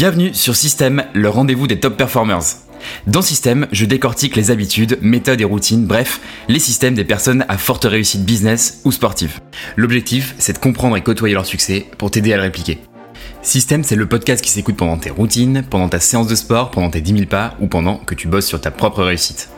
Bienvenue sur Système, le rendez-vous des top performers. Dans Système, je décortique les habitudes, méthodes et routines, bref, les systèmes des personnes à forte réussite business ou sportive. L'objectif, c'est de comprendre et côtoyer leur succès pour t'aider à le répliquer. Système, c'est le podcast qui s'écoute pendant tes routines, pendant ta séance de sport, pendant tes 10 000 pas ou pendant que tu bosses sur ta propre réussite.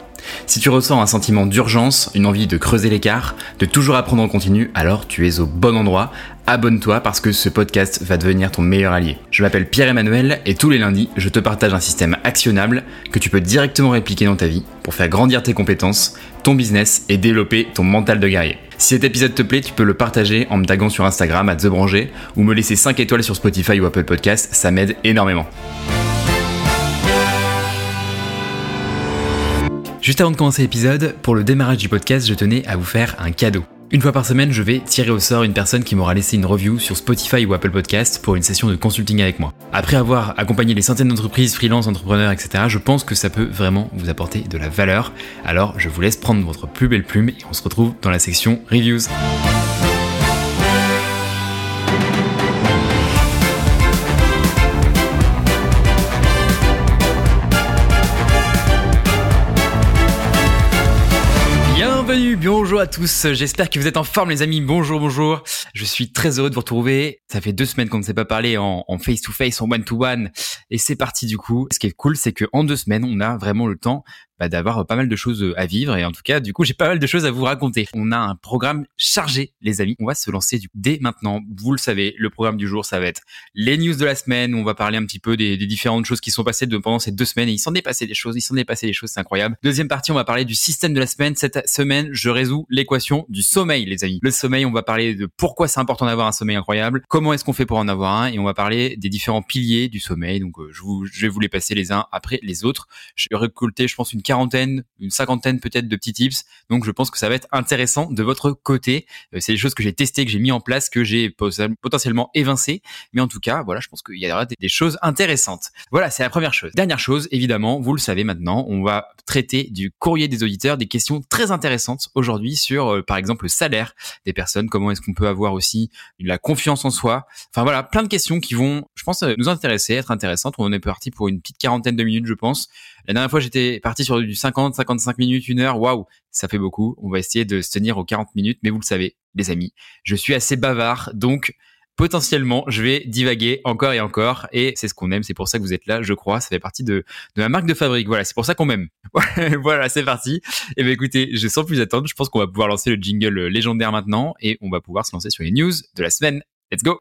Si tu ressens un sentiment d'urgence, une envie de creuser l'écart, de toujours apprendre en continu, alors tu es au bon endroit. Abonne-toi parce que ce podcast va devenir ton meilleur allié. Je m'appelle Pierre-Emmanuel et tous les lundis, je te partage un système actionnable que tu peux directement répliquer dans ta vie pour faire grandir tes compétences, ton business et développer ton mental de guerrier. Si cet épisode te plaît, tu peux le partager en me taguant sur Instagram à TheBranger ou me laisser 5 étoiles sur Spotify ou Apple Podcast, ça m'aide énormément. Juste avant de commencer l'épisode, pour le démarrage du podcast, je tenais à vous faire un cadeau. Une fois par semaine, je vais tirer au sort une personne qui m'aura laissé une review sur Spotify ou Apple Podcast pour une session de consulting avec moi. Après avoir accompagné les centaines d'entreprises, freelance, entrepreneurs, etc., je pense que ça peut vraiment vous apporter de la valeur. Alors, je vous laisse prendre votre plus belle plume et on se retrouve dans la section reviews. À tous, j'espère que vous êtes en forme les amis, bonjour, bonjour. Je suis très heureux de vous retrouver, ça fait deux semaines qu'on ne s'est pas parlé en face-to-face, en one-to-one, et c'est parti du coup. Ce qui est cool, c'est qu'en deux semaines, on a vraiment le temps bah, d'avoir pas mal de choses à vivre et en tout cas du coup j'ai pas mal de choses à vous raconter. On a un programme chargé les amis. On va se lancer dès maintenant. Vous le savez, le programme du jour ça va être les news de la semaine. On va parler un petit peu des, différentes choses qui sont passées pendant ces deux semaines et il s'en est passé des choses. Il s'en est passé des choses, c'est incroyable. Deuxième partie, on va parler du système de la semaine. Cette semaine, je résous l'équation du sommeil les amis. Le sommeil, on va parler de pourquoi c'est important d'avoir un sommeil incroyable, comment est-ce qu'on fait pour en avoir un? Et on va parler des différents piliers du sommeil. Donc euh, je, je vais vous les passer les uns après les autres. Je vais récolter je pense une quarantaine, une cinquantaine peut-être de petits tips. Donc je pense que ça va être intéressant de votre côté. Euh, c'est des choses que j'ai testées, que j'ai mis en place, que j'ai potentiellement évincées. Mais en tout cas, voilà, je pense qu'il y aura des, choses intéressantes. Voilà, c'est la première chose. Dernière chose, évidemment, vous le savez maintenant, on va traiter du courrier des auditeurs, des questions très intéressantes aujourd'hui sur, euh, par exemple, le salaire des personnes. Comment est-ce qu'on peut avoir aussi la confiance en soi. Enfin voilà, plein de questions qui vont, je pense, euh, nous intéresser, être intéressantes. On est parti pour une petite quarantaine de minutes, je pense. La dernière fois, j'étais parti sur du 50, 55 minutes, une heure. Waouh, ça fait beaucoup. On va essayer de se tenir aux 40 minutes. Mais vous le savez, les amis, je suis assez bavard. Donc, potentiellement, je vais divaguer encore et encore. Et c'est ce qu'on aime. C'est pour ça que vous êtes là, je crois. Ça fait partie de, de ma marque de fabrique. Voilà, c'est pour ça qu'on m'aime. voilà, c'est parti. Et eh bien écoutez, je sens plus attendre. Je pense qu'on va pouvoir lancer le jingle légendaire maintenant. Et on va pouvoir se lancer sur les news de la semaine. Let's go!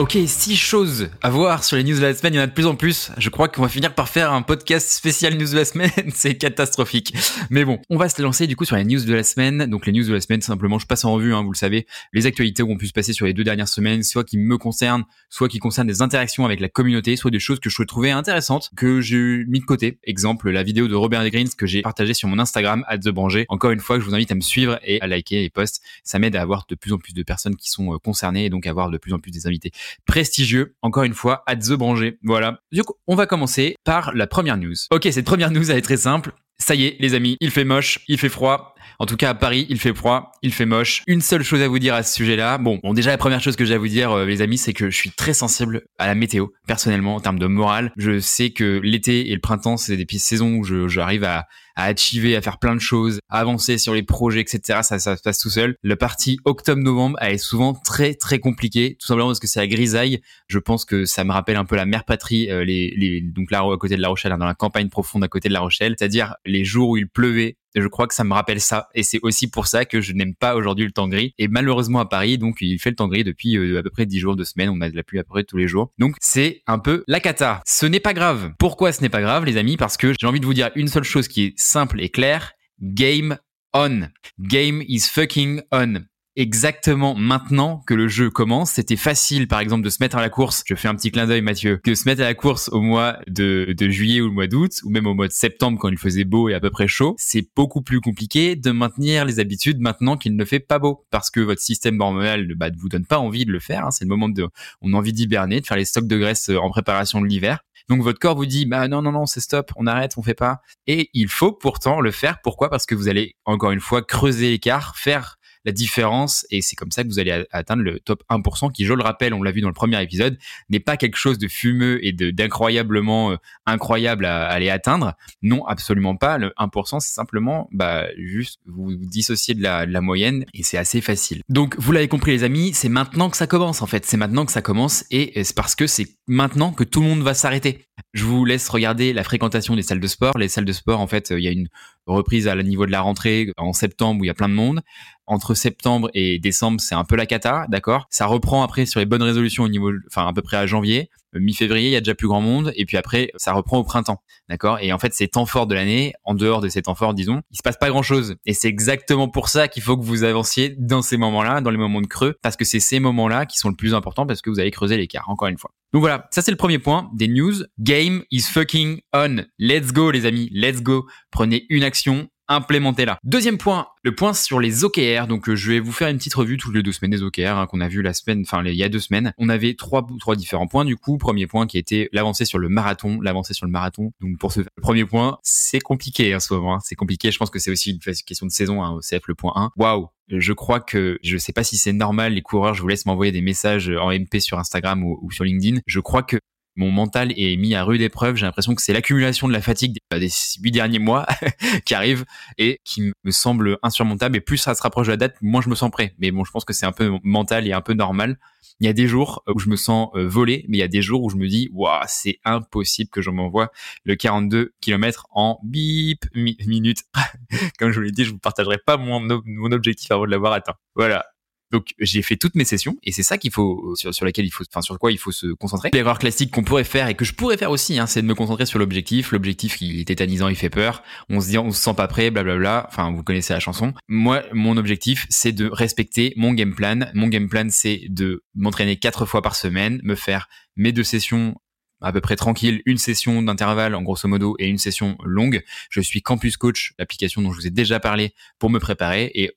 Ok, six choses à voir sur les news de la semaine. Il y en a de plus en plus. Je crois qu'on va finir par faire un podcast spécial news de la semaine. C'est catastrophique. Mais bon, on va se lancer du coup sur les news de la semaine. Donc les news de la semaine, simplement, je passe en revue, hein, vous le savez, les actualités où on pu se passer sur les deux dernières semaines, soit qui me concernent, soit qui concernent des interactions avec la communauté, soit des choses que je trouvais intéressantes, que j'ai mis de côté. Exemple, la vidéo de Robert Greens que j'ai partagée sur mon Instagram, à Branger. Encore une fois, je vous invite à me suivre et à liker les posts. Ça m'aide à avoir de plus en plus de personnes qui sont euh, concernées et donc à avoir de plus en plus des invités prestigieux, encore une fois, à The Branger. Voilà. Du coup, on va commencer par la première news. Ok, cette première news, elle est très simple. Ça y est, les amis, il fait moche, il fait froid. En tout cas, à Paris, il fait froid, il fait moche. Une seule chose à vous dire à ce sujet-là. Bon, bon déjà, la première chose que j'ai à vous dire, euh, les amis, c'est que je suis très sensible à la météo, personnellement, en termes de morale. Je sais que l'été et le printemps, c'est des saisons où j'arrive à, à achiver, à faire plein de choses, à avancer sur les projets, etc. Ça, ça se passe tout seul. Le parti octobre-novembre, elle est souvent très, très compliquée, tout simplement parce que c'est la grisaille. Je pense que ça me rappelle un peu la mère patrie, euh, les, les, donc là, à côté de La Rochelle, hein, dans la campagne profonde à côté de La Rochelle. C'est-à-dire les jours où il pleuvait, je crois que ça me rappelle ça. Et c'est aussi pour ça que je n'aime pas aujourd'hui le temps. Et malheureusement à Paris, donc il fait le temps depuis euh, à peu près 10 jours, de semaines. On a de la pluie à peu près tous les jours. Donc c'est un peu la cata. Ce n'est pas grave. Pourquoi ce n'est pas grave, les amis? Parce que j'ai envie de vous dire une seule chose qui est simple et claire. Game on. Game is fucking on exactement maintenant que le jeu commence. C'était facile, par exemple, de se mettre à la course. Je fais un petit clin d'œil, Mathieu, que se mettre à la course au mois de, de juillet ou le mois d'août, ou même au mois de septembre quand il faisait beau et à peu près chaud. C'est beaucoup plus compliqué de maintenir les habitudes maintenant qu'il ne fait pas beau, parce que votre système hormonal bah, ne vous donne pas envie de le faire. Hein. C'est le moment de, on a envie d'hiberner, de faire les stocks de graisse euh, en préparation de l'hiver. Donc votre corps vous dit bah non non non c'est stop, on arrête, on fait pas. Et il faut pourtant le faire. Pourquoi? Parce que vous allez encore une fois creuser l'écart, faire la différence et c'est comme ça que vous allez atteindre le top 1% qui, je le rappelle, on l'a vu dans le premier épisode, n'est pas quelque chose de fumeux et d'incroyablement euh, incroyable à, aller atteindre. Non, absolument pas. Le 1%, c'est simplement bah, juste vous, dissociez de la, de la moyenne et c'est assez facile. Donc, vous l'avez compris les amis, c'est maintenant que ça commence en fait. C'est maintenant que ça commence et c'est parce que c'est maintenant que tout le monde va s'arrêter. Je vous laisse regarder la fréquentation des salles de sport. Les salles de sport, en fait, il y a une reprise à la niveau de la rentrée en septembre où il y a plein de monde. Entre septembre et décembre, c'est un peu la cata, d'accord? Ça reprend après sur les bonnes résolutions au niveau, enfin à peu près à janvier. Mi-février, il y a déjà plus grand monde, et puis après, ça reprend au printemps, d'accord? Et en fait, ces temps forts de l'année, en dehors de ces temps forts, disons, il se passe pas grand-chose. Et c'est exactement pour ça qu'il faut que vous avanciez dans ces moments-là, dans les moments de creux, parce que c'est ces moments-là qui sont le plus importants, parce que vous allez creuser l'écart, encore une fois. Donc voilà, ça c'est le premier point des news. Game is fucking on. Let's go les amis, let's go. Prenez une action, implémentez-la. Deuxième point, le point sur les OKR. Donc, euh, je vais vous faire une petite revue toutes les deux semaines des OKR hein, qu'on a vu la semaine, enfin il y a deux semaines. On avait trois trois différents points du coup. Premier point qui était l'avancée sur le marathon, l'avancée sur le marathon. Donc pour ce premier point, c'est compliqué en ce moment. Hein. C'est compliqué. Je pense que c'est aussi une question de saison hein, au CF le point 1. Waouh, je crois que je sais pas si c'est normal les coureurs. Je vous laisse m'envoyer des messages en MP sur Instagram ou, sur LinkedIn. Je crois que mon mental est mis à rude épreuve. J'ai l'impression que c'est l'accumulation de la fatigue des huit derniers mois qui arrive et qui me semble insurmontable. Et plus ça se rapproche de la date, moins je me sens prêt. Mais bon, je pense que c'est un peu mental et un peu normal. Il y a des jours où je me sens euh, volé, mais il y a des jours où je me dis, waouh, c'est impossible que je m'envoie le 42 km en bip minutes. Comme je vous l'ai dit, je vous partagerai pas mon objectif avant de l'avoir atteint. Voilà. Donc j'ai fait toutes mes sessions et c'est ça qu'il faut sur, sur laquelle il faut enfin sur quoi il faut se concentrer. L'erreur classique qu'on pourrait faire et que je pourrais faire aussi hein, c'est de me concentrer sur l'objectif. L'objectif il est tétanisant, il fait peur. On se dit on se sent pas prêt, blablabla. Enfin vous connaissez la chanson. Moi mon objectif c'est de respecter mon game plan. Mon game plan c'est de m'entraîner quatre fois par semaine, me faire mes deux sessions à peu près tranquille, une session d'intervalle en grosso modo et une session longue. Je suis Campus Coach, l'application dont je vous ai déjà parlé pour me préparer et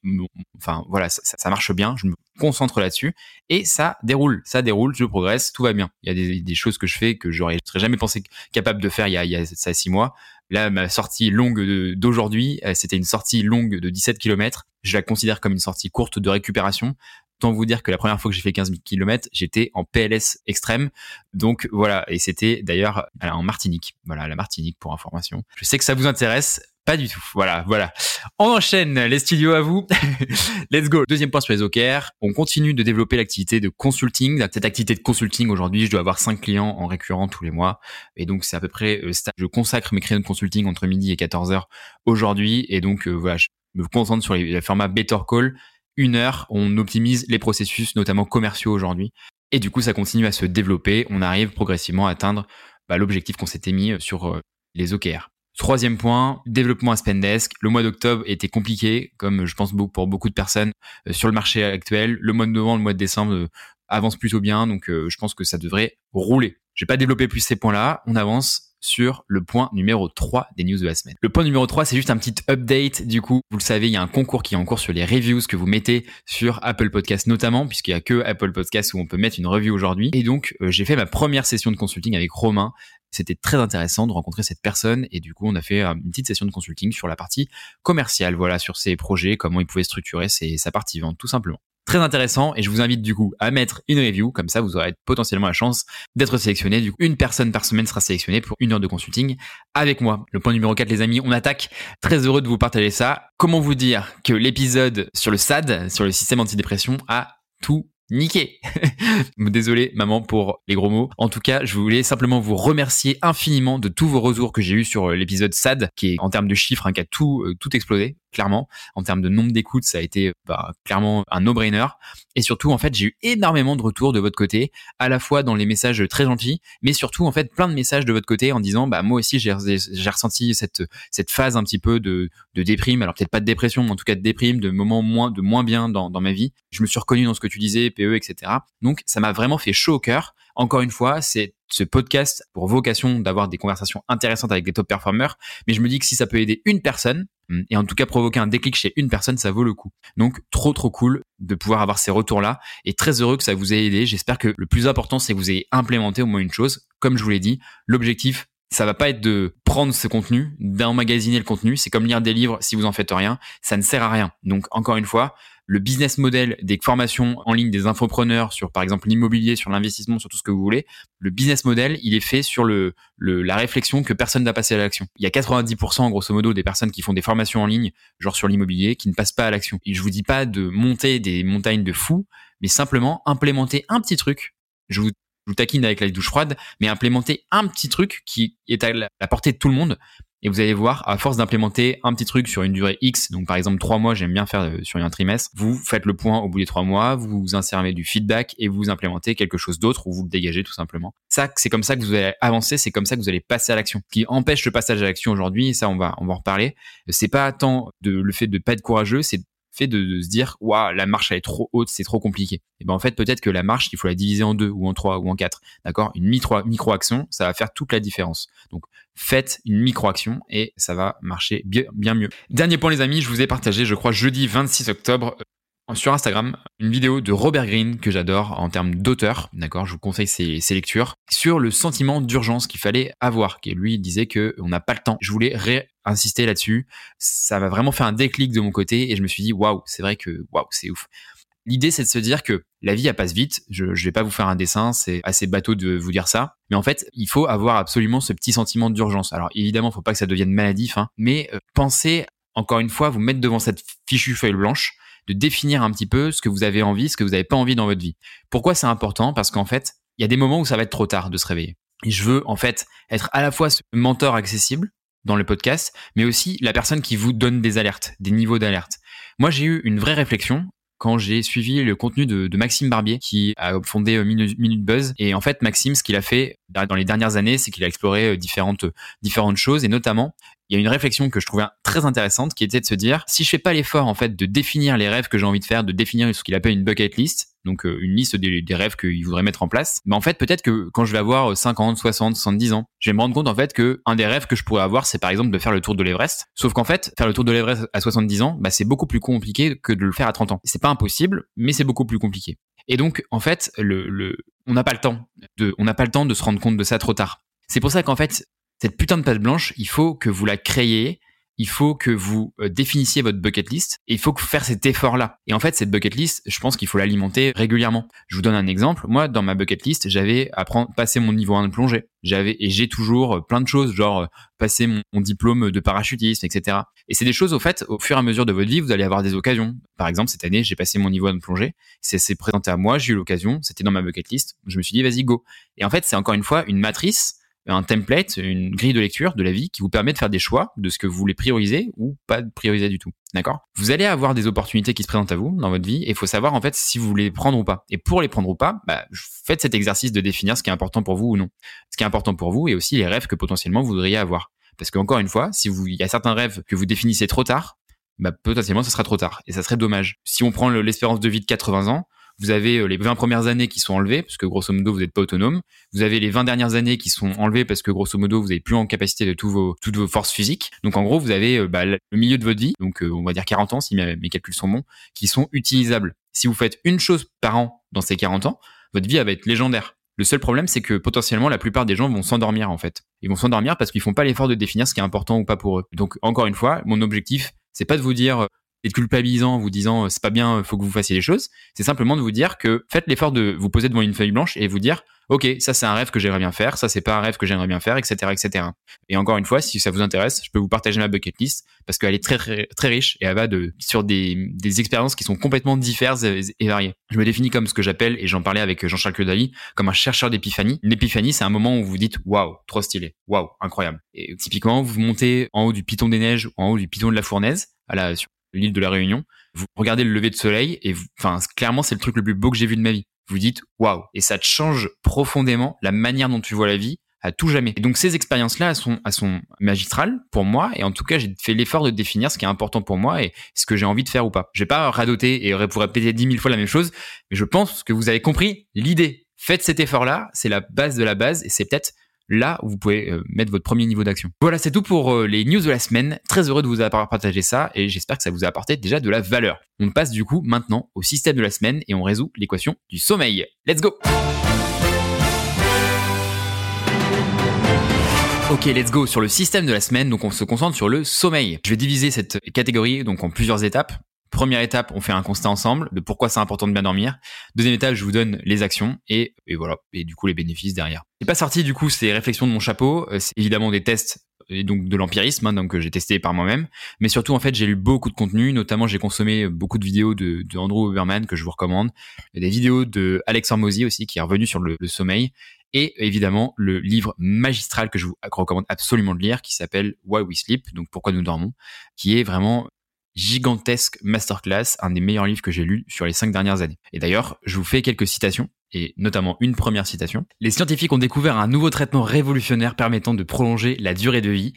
enfin voilà, ça, marche bien. Je me concentre là-dessus et ça déroule, ça déroule, je progresse, tout va bien. Il y a des, choses que je fais que j'aurais jamais pensé capable de faire il y a, il y a ça six mois. Là, ma sortie longue d'aujourd'hui, euh, c'était une sortie longue de 17 km. Je la considère comme une sortie courte de récupération vous dire que la première fois que j'ai fait 15 000 km, j'étais en PLS extrême. Donc voilà, et c'était d'ailleurs en Martinique. Voilà, la Martinique pour information. Je sais que ça vous intéresse. Pas du tout. Voilà, voilà. On enchaîne les studios à vous. Let's go. Deuxième point sur les OKR. On continue de développer l'activité de consulting. Cette activité de consulting aujourd'hui, je dois avoir cinq clients en récurrent tous les mois. Et donc, c'est à peu près, euh, je consacre mes créneaux de consulting entre midi et 14 heures aujourd'hui. Et donc, euh, voilà, je me concentre sur les formats Better Call une heure, on optimise les processus, notamment commerciaux aujourd'hui. Et du coup, ça continue à se développer. On arrive progressivement à atteindre bah, l'objectif qu'on s'était mis euh, sur euh, les OKR. Troisième point, développement à Spendesk. Le mois d'octobre était compliqué, comme je pense pour beaucoup de personnes euh, sur le marché actuel. Le mois de novembre, le mois de décembre avance plutôt bien, donc je pense que ça devrait rouler. Je vais pas développer plus ces points-là. On avance sur le point numéro 3 des news de la semaine. Le point numéro 3, c'est juste un petit update. Du coup, vous le savez, il y a un concours qui est en cours sur les reviews que vous mettez sur Apple Podcast notamment, puisqu'il y a que Apple Podcast où on peut mettre une review aujourd'hui. Et donc, euh, j'ai fait ma première session de consulting avec Romain. C'était très intéressant de rencontrer cette personne et du coup, on a fait euh, une petite session de consulting sur la partie commerciale, voilà, sur ses projets, comment il pouvait structurer sa partie vente, tout simplement très intéressant et je vous invite du coup à mettre une review. Comme ça vous aurez potentiellement la chance d'être sélectionné. Du coup une personne par semaine sera sélectionnée pour une heure de consulting avec moi. Le point numéro 4 les amis on attaque. Très heureux de vous partager ça. Comment vous dire que l'épisode sur le SAD sur le système antidépression a tout niqué? Désolé maman pour les gros mots. En tout cas, je voulais simplement vous remercier infiniment de tous vos retours que j'ai eu sur l'épisode SAD, qui est en termes de chiffres, hein, qui a tout, euh, tout explosé clairement. En termes de nombre d'écoutes, ça a été bah, clairement un no-brainer. Et surtout, en fait, j'ai eu énormément de retours de votre côté, à la fois dans les messages très gentils, mais surtout, en fait, plein de messages de votre côté en disant, bah moi aussi, j'ai ressenti cette cette phase un petit peu de, de déprime. Alors peut-être pas de dépression, mais en tout cas de déprime, de moments moins de moins bien dans, dans ma vie. Je me suis reconnu dans ce que tu disais, PE, etc. Donc, ça m'a vraiment fait chaud au cœur. Encore une fois, c'est ce podcast pour vocation d'avoir des conversations intéressantes avec des top performers, mais je me dis que si ça peut aider une personne, et en tout cas provoquer un déclic chez une personne, ça vaut le coup. Donc trop trop cool de pouvoir avoir ces retours-là, et très heureux que ça vous ait aidé. J'espère que le plus important, c'est que vous ayez implémenté au moins une chose. Comme je vous l'ai dit, l'objectif ça va pas être de prendre ce contenu, d'emmagasiner le contenu. C'est comme lire des livres si vous en faites rien. Ça ne sert à rien. Donc, encore une fois, le business model des formations en ligne des infopreneurs sur, par exemple, l'immobilier, sur l'investissement, sur tout ce que vous voulez, le business model, il est fait sur le, la réflexion que personne n'a passé à l'action. Il y a 90% grosso modo des personnes qui font des formations en ligne, genre sur l'immobilier, qui ne passent pas à l'action. Et je vous dis pas de monter des montagnes de fous, mais simplement implémenter un petit truc. Je vous je vous taquine avec la douche froide, mais implémenter un petit truc qui est à la portée de tout le monde. Et vous allez voir, à force d'implémenter un petit truc sur une durée X, donc par exemple trois mois, j'aime bien faire euh, sur un trimestre, vous faites le point au bout des trois mois, vous insérez du feedback et vous implémentez quelque chose d'autre ou vous le dégagez tout simplement. Ça, c'est comme ça que vous allez avancer, c'est comme ça que vous allez passer à l'action. Ce qui empêche le passage à l'action aujourd'hui, ça on va on va en reparler, c'est pas tant de, le fait de pas être courageux, c'est fait de, se dire waouh la marche elle est trop haute c'est trop compliqué. Et ben en fait peut-être que la marche il faut la diviser en deux ou en trois ou en quatre. D'accord? Une micro action ça va faire toute la différence. Donc faites une micro action et ça va marcher bien mieux. Dernier point les amis je vous ai partagé je crois jeudi 26 octobre sur Instagram une vidéo de Robert Greene que j'adore en termes d'auteur, d'accord, je vous conseille ses, lectures, sur le sentiment d'urgence qu'il fallait avoir, qui lui disait que on n'a pas le temps. Je voulais insister là-dessus. Ça m'a vraiment fait un déclic de mon côté et je me suis dit waouh, c'est vrai que waouh, c'est ouf. L'idée, c'est de se dire que la vie, elle passe vite. Je, ne vais pas vous faire un dessin, c'est assez bateau de vous dire ça. Mais en fait, il faut avoir absolument ce petit sentiment d'urgence. Alors évidemment, faut pas que ça devienne maladif, hein, mais euh, pensez encore une fois, vous mettre devant cette fichue feuille blanche, de définir un petit peu ce que vous avez envie, ce que vous n'avez pas envie dans votre vie. Pourquoi c'est important? Parce qu'en fait, il y a des moments où ça va être trop tard de se réveiller. Et je veux en fait être à la fois ce mentor accessible, dans le podcast, mais aussi la personne qui vous donne des alertes, des niveaux d'alerte. Moi, j'ai eu une vraie réflexion quand j'ai suivi le contenu de, Maxime Barbier qui a fondé euh, Minute, Buzz. Et en fait, Maxime, ce qu'il a fait dans les dernières années, c'est qu'il a exploré euh, différentes, différentes choses et notamment, il y a une réflexion que je trouvais très intéressante qui était de se dire si je fais pas l'effort en fait de définir les rêves que j'ai envie de faire, de définir ce qu'il appelle une bucket list, donc euh, une liste des, rêves qu'il voudrait mettre en place, mais en fait peut-être que quand je vais avoir 50, 60, 70 ans, je vais me rendre compte en fait que un des rêves que je pourrais avoir, c'est par exemple de faire le tour de l'Everest. Sauf qu'en fait, faire le tour de l'Everest à 70 ans, bah, c'est beaucoup plus compliqué que de le faire à 30 ans. C'est pas impossible, mais c'est beaucoup plus compliqué. Et donc en fait, le, le on n'a pas le temps de, on n'a pas le temps de se rendre compte de ça trop tard. C'est pour ça qu'en fait, cette putain de page blanche, il faut que vous la créiez il faut que vous euh, définissiez votre bucket list et il faut que faire cet effort-là. Et en fait, cette bucket list, je pense qu'il faut l'alimenter régulièrement. Je vous donne un exemple. Moi, dans ma bucket list, j'avais apprendre, passer mon niveau 1 de plongée. J'avais, et j'ai toujours euh, plein de choses, genre euh, passer mon, diplôme de parachutisme, etc. Et c'est des choses, au fait, au fur et à mesure de votre vie, vous allez avoir des occasions. Par exemple, cette année, j'ai passé mon niveau 1 de plongée. C'est, c'est présenté à moi, j'ai eu l'occasion, c'était dans ma bucket list. Je me suis dit, vas-y, go. Et en fait, c'est encore une fois une matrice un template, une grille de lecture de la vie qui vous permet de faire des choix de ce que vous voulez prioriser ou pas prioriser du tout. D'accord? Vous allez avoir des opportunités qui se présentent à vous dans votre vie et il faut savoir en fait si vous voulez les prendre ou pas. Et pour les prendre ou pas, bah, faites cet exercice de définir ce qui est important pour vous ou non. Ce qui est important pour vous et aussi les rêves que potentiellement vous voudriez avoir. Parce qu'encore une fois, si vous, il y a certains rêves que vous définissez trop tard, bah, potentiellement, ça sera trop tard. Et ça serait dommage. Si on prend l'espérance de vie de 80 ans, vous avez euh, les 20 premières années qui sont enlevées parce que grosso modo vous n'êtes pas autonome. Vous avez les 20 dernières années qui sont enlevées parce que grosso modo vous n'avez plus en capacité de toutes vos forces physiques. Donc en gros vous avez euh, bah, le milieu de votre vie, donc euh, on va dire 40 ans si mes, mes calculs sont bons, qui sont utilisables. Si vous faites une chose par an dans ces 40 ans, votre vie va être légendaire. Le seul problème, c'est que potentiellement, la plupart des gens vont s'endormir en fait. Ils vont s'endormir parce qu'ils font pas l'effort de définir ce qui est important ou pas pour eux. Donc, encore une fois, mon objectif, c'est pas de vous dire et de culpabilisant en vous disant euh, c'est pas bien, faut que vous fassiez les choses. C'est simplement de vous dire que faites l'effort de vous poser devant une feuille blanche et vous dire ok ça c'est un rêve que j'aimerais bien faire, ça c'est pas un rêve que j'aimerais bien faire, etc., etc. Et encore une fois, si ça vous intéresse, je peux vous partager ma bucket list parce qu'elle est très, très très riche et elle va de sur des des expériences qui sont complètement diverses et, variées. Je me définis comme ce que j'appelle et j'en parlais avec Jean-Charles Cudali comme un chercheur d'épiphanie. Une épiphanie, c'est un moment où vous dites waouh, trop stylé, waouh, incroyable. Et typiquement, vous montez en haut du piton des neiges ou en haut du piton de la fournaise à la l'île de la Réunion, vous regardez le lever de soleil et enfin clairement c'est le truc le plus beau que j'ai vu de ma vie. Vous dites waouh et ça te change profondément la manière dont tu vois la vie à tout jamais. Et donc ces expériences-là, elles sont magistrales pour moi et en tout cas j'ai fait l'effort de définir ce qui est important pour moi et ce que j'ai envie de faire ou pas. Je vais pas radoter et pour répéter dix mille fois la même chose, mais je pense que vous avez compris l'idée. Faites cet effort-là, c'est la base de la base et c'est peut-être là où vous pouvez euh, mettre votre premier niveau d'action. Voilà, c'est tout pour euh, les news de la semaine. Très heureux de vous avoir partagé ça et j'espère que ça vous a apporté déjà de la valeur. On passe du coup maintenant au système de la semaine et on résout l'équation du sommeil. Let's go Ok, let's go sur le système de la semaine. Donc, on se concentre sur le sommeil. Je vais diviser cette catégorie donc en plusieurs étapes. Première étape, on fait un constat ensemble de pourquoi c'est important de bien dormir. Deuxième étape, je vous donne les actions et, et voilà, et du coup les bénéfices derrière. C'est pas sorti du coup ces réflexions de mon chapeau. Euh, c'est évidemment des tests et donc de l'empirisme, hein, donc que j'ai testé par moi-même. Mais surtout en fait, j'ai lu beaucoup de contenu. Notamment, j'ai consommé beaucoup de vidéos de, Andrew Huberman que je vous recommande, des vidéos de Alex Hormozy aussi qui est revenu sur le sommeil et évidemment le livre magistral que je vous recommande absolument de lire qui s'appelle Why We Sleep, donc pourquoi nous dormons, qui est vraiment gigantesque masterclass, un des meilleurs livres que j'ai lus sur les cinq dernières années. Et d'ailleurs, je vous fais quelques citations, et notamment une première citation. Les scientifiques ont découvert un nouveau traitement révolutionnaire permettant de prolonger la durée de vie.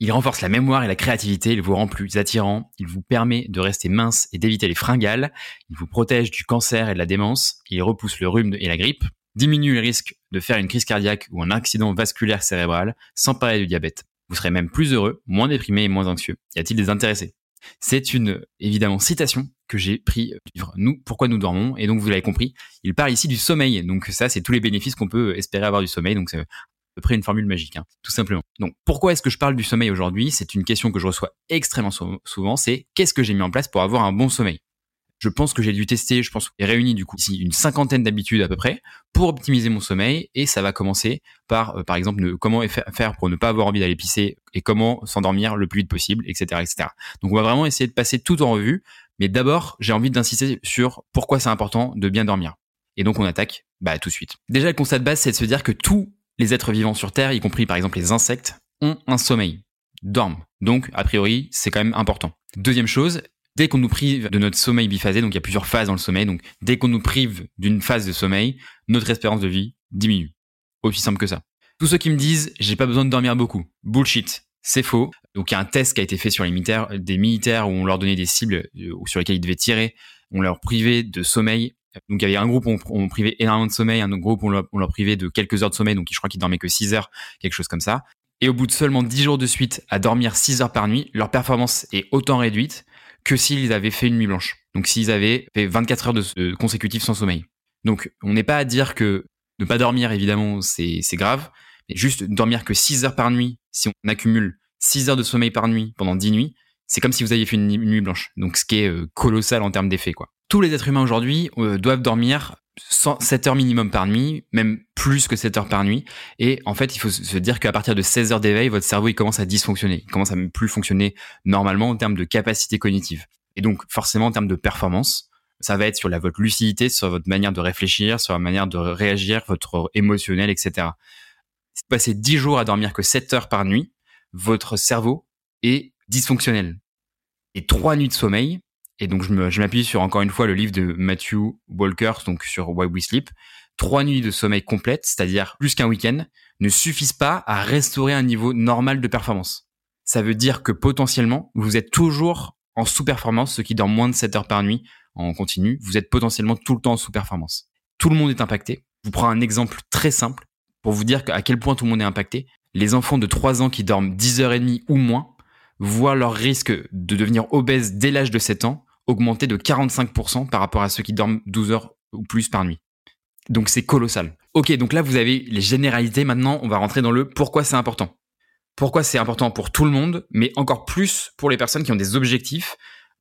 Il renforce la mémoire et la créativité, il vous rend plus attirant, il vous permet de rester mince et d'éviter les fringales, il vous protège du cancer et de la démence, il repousse le rhume et la grippe, diminue le risque de faire une crise cardiaque ou un accident vasculaire cérébral, sans parler du diabète. Vous serez même plus heureux, moins déprimé et moins anxieux. Y a-t-il des intéressés? C'est une, évidemment, citation que j'ai pris du livre Nous, pourquoi nous dormons? Et donc, vous l'avez compris, il parle ici du sommeil. Donc, ça, c'est tous les bénéfices qu'on peut espérer avoir du sommeil. Donc, c'est à peu près une formule magique, hein, tout simplement. Donc, pourquoi est-ce que je parle du sommeil aujourd'hui? C'est une question que je reçois extrêmement souvent. C'est qu'est-ce que j'ai mis en place pour avoir un bon sommeil? Je pense que j'ai dû tester, je pense, et réunir du coup ici une cinquantaine d'habitudes à peu près pour optimiser mon sommeil. Et ça va commencer par, euh, par exemple, comment faire pour ne pas avoir envie d'aller pisser et comment s'endormir le plus vite possible, etc., etc. Donc on va vraiment essayer de passer tout en revue. Mais d'abord, j'ai envie d'insister sur pourquoi c'est important de bien dormir. Et donc on attaque bah, tout de suite. Déjà, le constat de base, c'est de se dire que tous les êtres vivants sur Terre, y compris par exemple les insectes, ont un sommeil, dorment. Donc, a priori, c'est quand même important. Deuxième chose, dès qu'on nous prive de notre sommeil biphasé, donc il y a plusieurs phases dans le sommeil, donc dès qu'on nous prive d'une phase de sommeil, notre espérance de vie diminue. Aussi simple que ça. Tous ceux qui me disent j'ai pas besoin de dormir beaucoup, bullshit, c'est faux. Donc il y a un test qui a été fait sur les militaires, des militaires où on leur donnait des cibles euh, sur lesquelles ils devaient tirer, on leur privait de sommeil. Donc il y avait un groupe où on, privait énormément de sommeil, un autre groupe où on leur, on leur privait de quelques heures de sommeil, donc je crois qu'ils dormaient que 6 heures, quelque chose comme ça. Et au bout de seulement 10 jours de suite à dormir 6 heures par nuit, leur performance est autant réduite que s'ils avaient fait une nuit blanche. Donc s'ils avaient fait 24 heures de, consécutives sans sommeil. Donc on n'est pas à dire que ne pas dormir, évidemment, c'est grave, mais juste dormir que 6 heures par nuit, si on accumule 6 heures de sommeil par nuit pendant 10 nuits, c'est comme si vous aviez fait une nuit blanche. Donc ce qui est euh, colossal en termes d'effet. Tous les êtres humains aujourd'hui euh, doivent dormir 7 heures minimum par nuit, même plus que 7 heures par nuit. Et en fait, il faut se dire qu'à partir de 16 heures d'éveil, votre cerveau il commence à dysfonctionner. Il commence à même plus fonctionner normalement en termes de capacité cognitive. Et donc, forcément, en termes de performance, ça va être sur la, votre lucidité, sur votre manière de réfléchir, sur la manière de réagir, votre émotionnel, etc. Si vous passez 10 jours à dormir que 7 heures par nuit, votre cerveau est dysfonctionnel. Et 3 nuits de sommeil, et donc, je m'appuie sur encore une fois le livre de Matthew Walker, donc sur Why We Sleep. Trois nuits de sommeil complètes, c'est-à-dire plus qu'un week-end, ne suffisent pas à restaurer un niveau normal de performance. Ça veut dire que potentiellement, vous êtes toujours en sous-performance, ceux qui dorment moins de 7 heures par nuit en continu, vous êtes potentiellement tout le temps en sous-performance. Tout le monde est impacté. Je vous prends un exemple très simple pour vous dire à quel point tout le monde est impacté. Les enfants de 3 ans qui dorment 10 heures et demie ou moins voient leur risque de devenir obèses dès l'âge de 7 ans augmenté de 45% par rapport à ceux qui dorment 12 heures ou plus par nuit. Donc c'est colossal. Ok, donc là vous avez les généralités. Maintenant, on va rentrer dans le pourquoi c'est important. Pourquoi c'est important pour tout le monde, mais encore plus pour les personnes qui ont des objectifs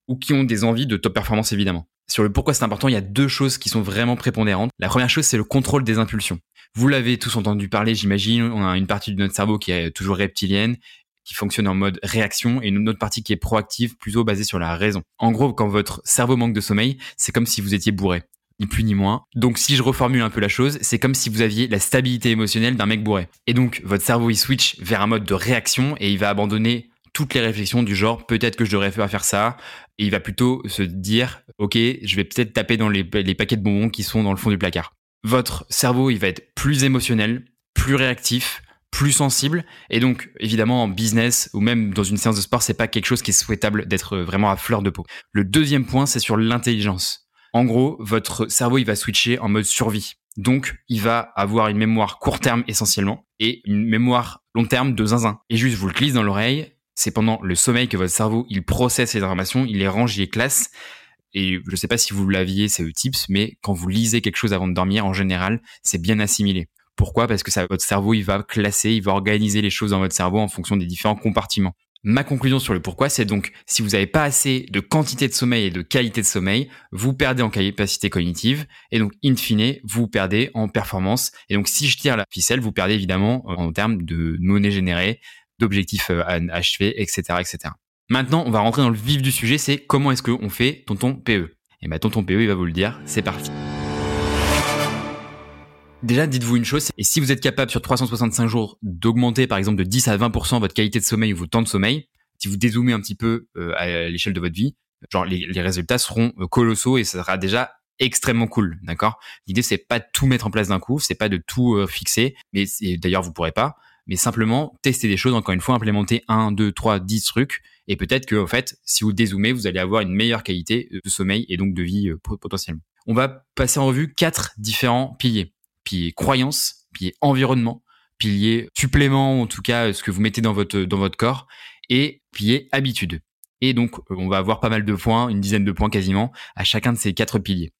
ou qui ont des envies de top performance évidemment. Sur le pourquoi c'est important, il y a deux choses qui sont vraiment prépondérantes. La première chose, c'est le contrôle des impulsions. Vous l'avez tous entendu parler, j'imagine. On a une partie de notre cerveau qui est toujours reptilienne qui fonctionne en mode réaction et une autre partie qui est proactive, plutôt basée sur la raison. En gros, quand votre cerveau manque de sommeil, c'est comme si vous étiez bourré. Ni plus ni moins. Donc si je reformule un peu la chose, c'est comme si vous aviez la stabilité émotionnelle d'un mec bourré. Et donc votre cerveau il switch vers un mode de réaction et il va abandonner toutes les réflexions du genre peut-être que je devrais pas faire ça et il va plutôt se dire ok je vais peut-être taper dans les, les paquets de bonbons qui sont dans le fond du placard. Votre cerveau il va être plus émotionnel, plus réactif, plus sensible. Et donc, évidemment, en business ou même dans une séance de sport, c'est pas quelque chose qui est souhaitable d'être vraiment à fleur de peau. Le deuxième point, c'est sur l'intelligence. En gros, votre cerveau, il va switcher en mode survie. Donc, il va avoir une mémoire court terme essentiellement et une mémoire long terme de zinzin. Et juste, vous le glisse dans l'oreille. C'est pendant le sommeil que votre cerveau, il processe les informations, il les range, il les classe. Et je sais pas si vous l'aviez, c'est le tips, mais quand vous lisez quelque chose avant de dormir, en général, c'est bien assimilé Pourquoi? Parce que votre cerveau, il va classer, il va organiser les choses dans votre cerveau en fonction des différents compartiments. Ma conclusion sur le pourquoi, c'est donc si vous n'avez pas assez de quantité de sommeil et de qualité de sommeil, vous perdez en capacité cognitive et donc in fine, vous perdez en performance. Et donc si je tire la ficelle, vous perdez évidemment en termes de monnaie générée, d'objectifs à euh, achever, etc., etc. Maintenant, on va rentrer dans le vif du sujet, c'est comment est-ce qu'on fait tonton PE. Et ben tonton PE, il va vous le dire, c'est parti. Déjà, dites-vous une chose, et si vous êtes capable sur 365 jours d'augmenter par exemple de 10 à 20% votre qualité de sommeil ou votre temps de sommeil, si vous dézoomez un petit peu euh, à l'échelle de votre vie, genre les, résultats seront euh, colossaux et ça sera déjà extrêmement cool, d'accord? L'idée c'est pas de tout mettre en place d'un coup, c'est pas de tout euh, fixer, mais d'ailleurs vous pourrez pas, mais simplement tester des choses, encore une fois, implémenter 1, 2, 3, 10 trucs, et peut-être que en fait, si vous dézoomez, vous allez avoir une meilleure qualité de sommeil et donc de vie potentiellement. On va passer en revue quatre différents piliers pilier croyance, pilier environnement, pilier supplément, en tout cas ce que vous mettez dans votre, corps, et pilier habitude. Et donc, on va avoir pas mal de points, une dizaine de points quasiment, à chacun de ces quatre piliers.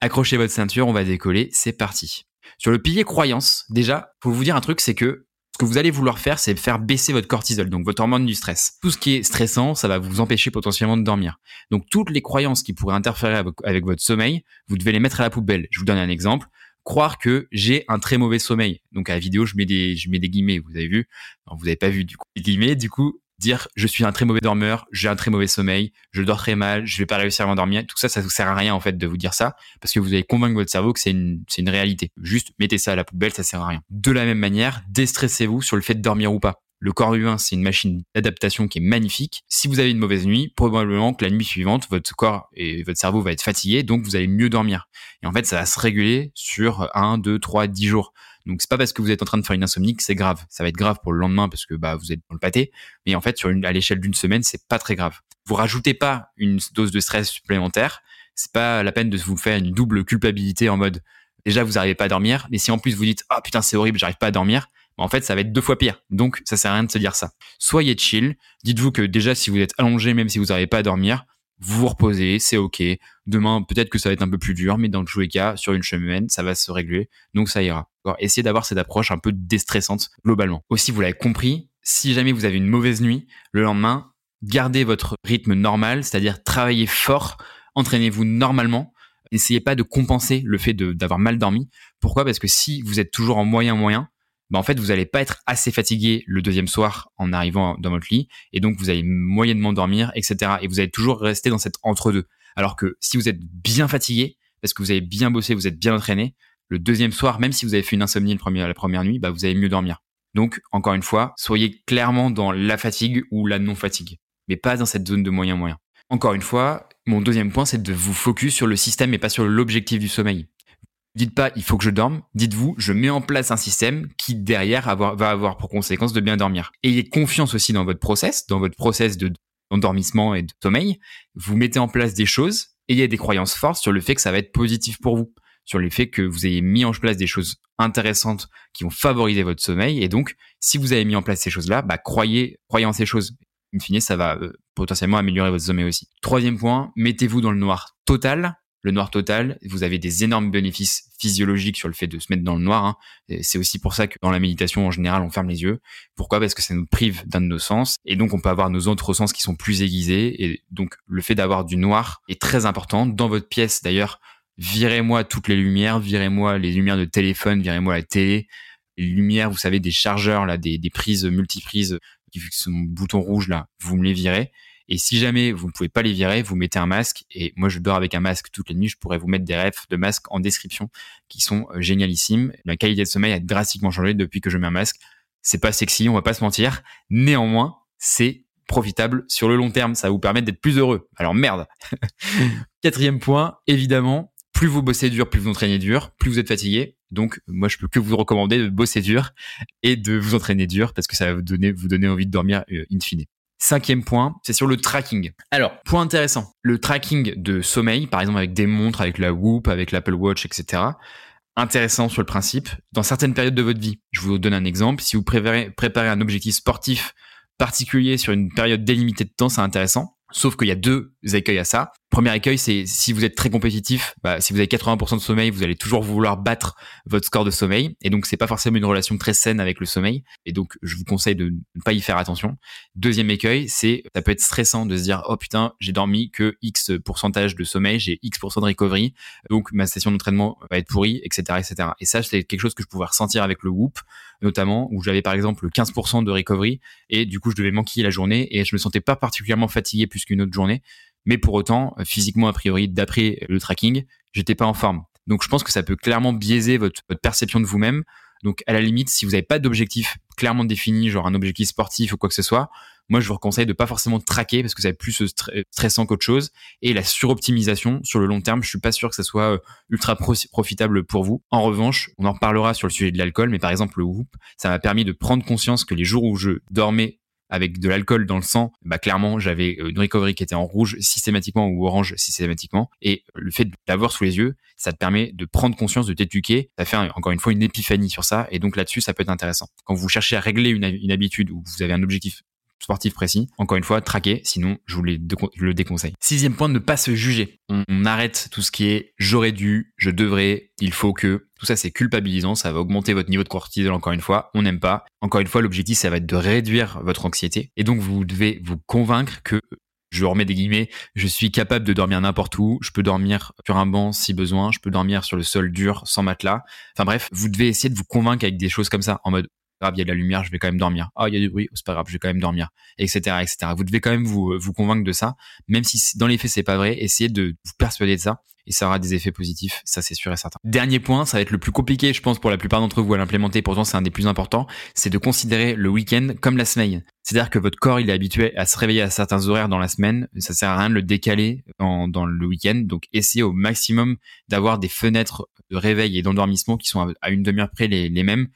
Accrochez votre ceinture, on va décoller, c'est parti. Sur le pilier croyance, déjà, pour vous dire un truc, c'est que ce que vous allez vouloir faire, c'est faire baisser votre cortisol, donc votre hormone du stress. Tout ce qui est stressant, ça va vous empêcher potentiellement de dormir. Donc toutes les croyances qui pourraient interférer avec votre sommeil, vous devez les mettre à la poubelle. Je vous donne un exemple croire que j'ai un très mauvais sommeil. Donc à la vidéo, je mets des, je mets des guillemets, vous avez vu? vous n'avez pas vu du coup guillemets. Du coup, dire je suis un très mauvais dormeur, j'ai un très mauvais sommeil, je dors très mal, je vais pas réussir à m'endormir. Tout ça, ça vous sert à rien en fait de vous dire ça parce que vous allez convaincre votre cerveau que c'est une, c'est une réalité. Juste mettez ça à la poubelle, ça sert à rien. De la même manière, déstressez-vous sur le fait de dormir ou pas. Le corps humain, c'est une machine d'adaptation qui est magnifique. Si vous avez une mauvaise nuit, probablement que la nuit suivante, votre corps et votre cerveau va être fatigué, donc vous allez mieux dormir. Et en fait, ça va se réguler sur 1, 2, 3, 10 jours. Donc c'est pas parce que vous êtes en train de faire une insomnie que c'est grave. Ça va être grave pour le lendemain parce que bah vous êtes dans le pâté. Mais en fait, sur une, à l'échelle d'une semaine, c'est pas très grave. Vous rajoutez pas une dose de stress supplémentaire. C'est pas la peine de vous faire une double culpabilité en mode déjà vous n'arrivez pas à dormir. Mais si en plus vous dites ah putain c'est horrible, j'arrive pas à dormir, en fait, ça va être deux fois pire. Donc, ça sert à rien de se dire ça. Soyez chill. Dites-vous que déjà, si vous êtes allongé, même si vous n'arrivez pas à dormir, vous vous reposez, c'est ok. Demain, peut-être que ça va être un peu plus dur, mais dans tous les cas, sur une semaine, ça va se régler. Donc, ça ira. Essayez d'avoir cette approche un peu déstressante globalement. Aussi, vous l'avez compris, si jamais vous avez une mauvaise nuit, le lendemain, gardez votre rythme normal, c'est-à-dire travaillez fort, entraînez-vous normalement. N'essayez pas de compenser le fait d'avoir mal dormi. Pourquoi? Parce que si vous êtes toujours en moyen moyen, bah en fait vous allez pas être assez fatigué le deuxième soir en arrivant dans votre lit et donc vous allez moyennement dormir etc et vous allez toujours rester dans cette entre deux alors que si vous êtes bien fatigué parce que vous avez bien bossé vous êtes bien entraîné le deuxième soir même si vous avez fait une insomnie le la première nuit bah vous allez mieux dormir. Donc encore une fois soyez clairement dans la fatigue ou la non fatigue mais pas dans cette zone de moyen moyen encore une fois mon deuxième point c'est de vous focus sur le système et pas sur l'objectif du sommeil Dites pas il faut que je dorme, dites-vous je mets en place un système qui derrière va avoir pour conséquence de bien dormir. Ayez confiance aussi dans votre process, dans votre process de d'endormissement et de sommeil. Vous mettez en place des choses, ayez des croyances fortes sur le fait que ça va être positif pour vous, sur le fait que vous ayez mis en place des choses intéressantes qui vont favoriser votre sommeil. Et donc, si vous avez mis en place ces choses-là, bah, croyez, croyez en ces choses. In fine, ça va euh, potentiellement améliorer votre sommeil aussi. Troisième point, mettez-vous dans le noir total le noir total, vous avez des énormes bénéfices physiologiques sur le fait de se mettre dans le noir. Hein. C'est aussi pour ça que dans la méditation, en général, on ferme les yeux. Pourquoi? Parce que ça nous prive d'un de nos sens. Et donc, on peut avoir nos autres sens qui sont plus aiguisés. Et donc, le fait d'avoir du noir est très important. Dans votre pièce, d'ailleurs, virez-moi toutes les lumières, virez-moi les lumières de téléphone, virez-moi la télé. Les lumières, vous savez, des chargeurs, là, des, des prises multiprises qui sont bouton rouge, là, vous me les virez. Et si jamais vous ne pouvez pas les virer, vous mettez un masque. Et moi, je dors avec un masque toutes les nuits. Je pourrais vous mettre des refs de masques en description qui sont euh, génialissimes. La qualité de sommeil a drastiquement changé depuis que je mets un masque. C'est pas sexy, on va pas se mentir. Néanmoins, c'est profitable sur le long terme. Ça va vous permettre d'être plus heureux. Alors merde. Quatrième point, évidemment, plus vous bossez dur, plus vous entraînez dur, plus vous êtes fatigué. Donc, moi, je peux que vous recommander de bosser dur et de vous entraîner dur parce que ça va vous donner, vous donner envie de dormir euh, in fine. Cinquième point, c'est sur le tracking. Alors, point intéressant, le tracking de sommeil, par exemple avec des montres, avec la Whoop, avec l'Apple Watch, etc. Intéressant sur le principe. Dans certaines périodes de votre vie, je vous donne un exemple. Si vous préparez, préparez un objectif sportif particulier sur une période délimitée de temps, c'est intéressant. Sauf qu'il y a deux écueils à ça. Premier écueil, c'est si vous êtes très compétitif, bah, si vous avez 80% de sommeil, vous allez toujours vouloir battre votre score de sommeil. Et donc, c'est pas forcément une relation très saine avec le sommeil. Et donc, je vous conseille de ne pas y faire attention. Deuxième écueil, c'est, ça peut être stressant de se dire, oh putain, j'ai dormi que X pourcentage de sommeil, j'ai X de recovery. Donc, ma session d'entraînement va être pourrie, etc., etc. Et ça, c'est quelque chose que je pouvais ressentir avec le Whoop, notamment, où j'avais par exemple 15% de recovery. Et du coup, je devais manquer la journée et je me sentais pas particulièrement fatigué plus qu'une autre journée. Mais pour autant, physiquement, a priori, d'après le tracking, j'étais pas en forme. Donc je pense que ça peut clairement biaiser votre, perception de vous-même. Donc à la limite, si vous n'avez pas d'objectif clairement défini, genre un objectif sportif ou quoi que ce soit, moi je vous conseille de pas forcément traquer parce que c'est plus stressant qu'autre chose. Et la suroptimisation sur le long terme, je suis pas sûr que ça soit euh, ultra profitable pour vous. En revanche, on en reparlera sur le sujet de l'alcool, mais par exemple le Whoop, ça m'a permis de prendre conscience que les jours où je dormais avec de l'alcool dans le sang, bah clairement j'avais euh, une recovery qui était en rouge systématiquement ou orange systématiquement. Et le fait de l'avoir sous les yeux, ça te permet de prendre conscience, de t'éduquer. Ça fait encore une fois une épiphanie sur ça. Et donc là-dessus, ça peut être intéressant. Quand vous cherchez à régler une, une habitude ou vous avez un objectif sportif précis. Encore une fois, traquer, sinon je vous le déconseille. Sixième point, ne pas se juger. On, arrête tout ce qui est j'aurais dû, je devrais, il faut que. Tout ça, c'est culpabilisant, ça va augmenter votre niveau de cortisol encore une fois. On n'aime pas. Encore une fois, l'objectif, ça va être de réduire votre anxiété. Et donc, vous devez vous convaincre que je remets des guillemets, je suis capable de dormir n'importe où, je peux dormir sur un banc si besoin, je peux dormir sur le sol dur sans matelas. Enfin bref, vous devez essayer de vous convaincre avec des choses comme ça, en mode grave, il y a de la lumière, je vais quand même dormir. Ah, il y a du bruit, oh, c'est pas grave, je vais quand même dormir, etc., etc. Vous devez quand même vous vous convaincre de ça, même si dans les faits c'est pas vrai. Essayez de vous persuader de ça et ça aura des effets positifs, ça c'est sûr et certain. Dernier point, ça va être le plus compliqué, je pense, pour la plupart d'entre vous à l'implémenter. Pourtant, c'est un des plus importants, c'est de considérer le week-end comme la semaine. C'est-à-dire que votre corps, il est habitué à se réveiller à certains horaires dans la semaine. Ça sert à rien de le décaler dans, dans le week-end. Donc, essayez au maximum d'avoir des fenêtres de réveil et d'endormissement qui sont à une demi-heure près les, les mêmes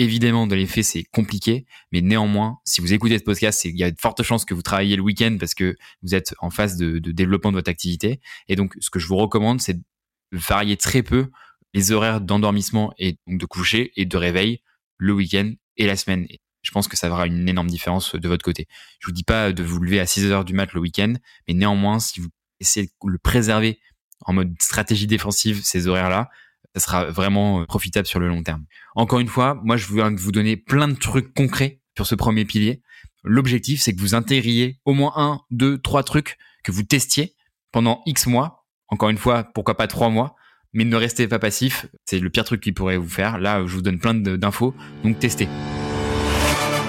Évidemment, dans les faits, c'est compliqué, mais néanmoins, si vous écoutez ce podcast, il y a de fortes chances que vous travaillez le week-end parce que vous êtes en phase de, développement de votre activité. Et donc, ce que je vous recommande, c'est de varier très peu les horaires d'endormissement et donc de coucher et de réveil le week-end et la semaine. je pense que ça fera une énorme différence de votre côté. Je vous dis pas de vous lever à 6 heures du mat le week-end, mais néanmoins, si vous essayez de le préserver en mode stratégie défensive, ces horaires-là, ça sera vraiment euh, profitable sur le long terme. Encore une fois, moi, je veux vous donner plein de trucs concrets sur ce premier pilier. L'objectif, c'est que vous intégriez au moins un, deux, trois trucs que vous testiez pendant X mois. Encore une fois, pourquoi pas trois mois, mais ne restez pas passif. C'est le pire truc qui pourrait vous faire. Là, je vous donne plein d'infos, donc testez.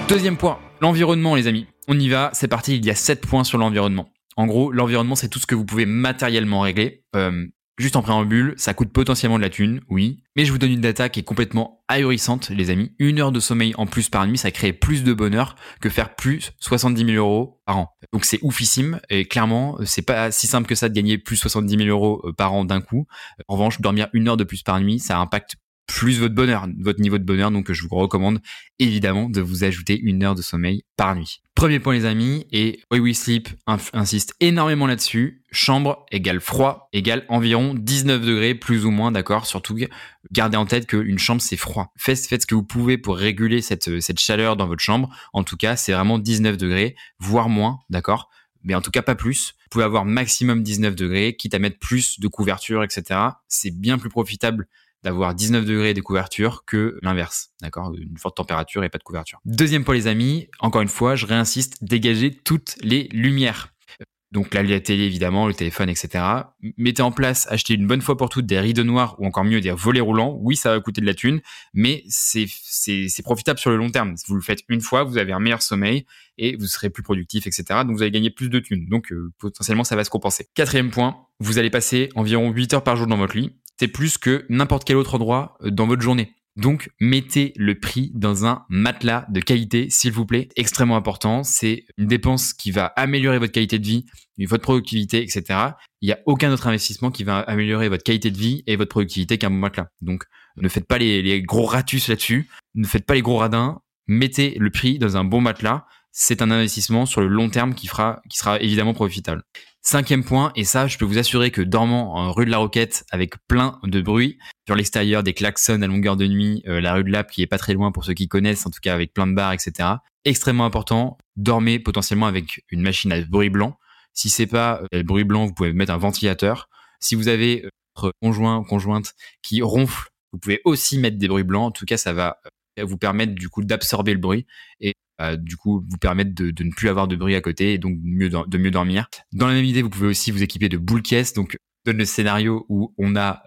Deuxième point, l'environnement, les amis. On y va, c'est parti. Il y a sept points sur l'environnement. En gros, l'environnement, c'est tout ce que vous pouvez matériellement régler. Euh, Juste en préambule, ça coûte potentiellement de la thune, oui, mais je vous donne une data qui est complètement ahurissante, les amis. Une heure de sommeil en plus par nuit, ça crée plus de bonheur que faire plus 70 000 euros par an. Donc c'est oufissime, et clairement, c'est pas si simple que ça de gagner plus 70 000 euros euh, par an d'un coup. En revanche, dormir une heure de plus par nuit, ça impacte plus votre bonheur, votre niveau de bonheur. Donc, je vous recommande évidemment de vous ajouter une heure de sommeil par nuit. Premier point, les amis, et Oui We Sleep insiste énormément là-dessus. Chambre égale froid égale environ 19 degrés, plus ou moins, d'accord? Surtout, gardez en tête qu'une chambre, c'est froid. Faites, faites ce que vous pouvez pour réguler cette, cette chaleur dans votre chambre. En tout cas, c'est vraiment 19 degrés, voire moins, d'accord? Mais en tout cas pas plus. Vous pouvez avoir maximum 19 degrés, quitte à mettre plus de couverture, etc. C'est bien plus profitable d'avoir 19 degrés de couverture que l'inverse, d'accord? Une forte température et pas de couverture. Deuxième point les amis, encore une fois, je réinsiste, dégager toutes les lumières. Donc la télé, évidemment, le téléphone, etc. Mettez en place, achetez une bonne fois pour toutes des rideaux noirs ou encore mieux des volets roulants. Oui, ça va coûter de la thune, mais c'est profitable sur le long terme. Si vous le faites une fois, vous avez un meilleur sommeil et vous serez plus productif, etc. Donc vous allez gagner plus de thunes. Donc euh, potentiellement, ça va se compenser. Quatrième point, vous allez passer environ 8 heures par jour dans votre lit c'est plus que n'importe quel autre endroit euh, dans votre journée. Donc, mettez le prix dans un matelas de qualité, s'il vous plaît. Extrêmement important. C'est une dépense qui va améliorer votre qualité de vie, votre productivité, etc. Il n'y a aucun autre investissement qui va améliorer votre qualité de vie et votre productivité qu'un bon matelas. Donc, ne faites pas les, les gros ratus là-dessus. Ne faites pas les gros radins. Mettez le prix dans un bon matelas. C'est un investissement sur le long terme qui fera, qui sera évidemment profitable. Cinquième point, et ça, je peux vous assurer que dormant en rue de la Roquette avec plein de bruit, sur l'extérieur, des klaxons à longueur de nuit, euh, la rue de Lap qui est pas très loin pour ceux qui connaissent, en tout cas avec plein de bars, etc. Extrêmement important, dormez potentiellement avec une machine à bruit blanc. Si c'est pas le bruit blanc, vous pouvez mettre un ventilateur. Si vous avez votre conjoint ou conjointe qui ronfle, vous pouvez aussi mettre des bruits blancs. En tout cas, ça va vous permettre du coup d'absorber le bruit du coup vous permettre de, ne plus avoir de bruit à côté et donc mieux de mieux dormir. Dans la même idée, vous pouvez aussi vous équiper de boules caisse. Donc donne le scénario où on a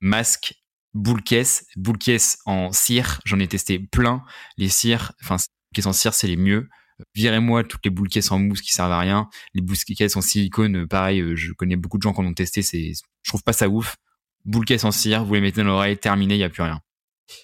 masque, boule caisse, boule caisse en cire. J'en ai testé plein. Les cires, enfin caisse en cire, c'est les mieux. Virez-moi toutes les boules caisses en mousse qui servent à rien. Les boules caisses en silicone, pareil, je connais beaucoup de gens qui en ont testé, c'est, je trouve pas ça ouf. Boule caisse en cire, vous les mettez dans l'oreille, terminé, il y a plus rien.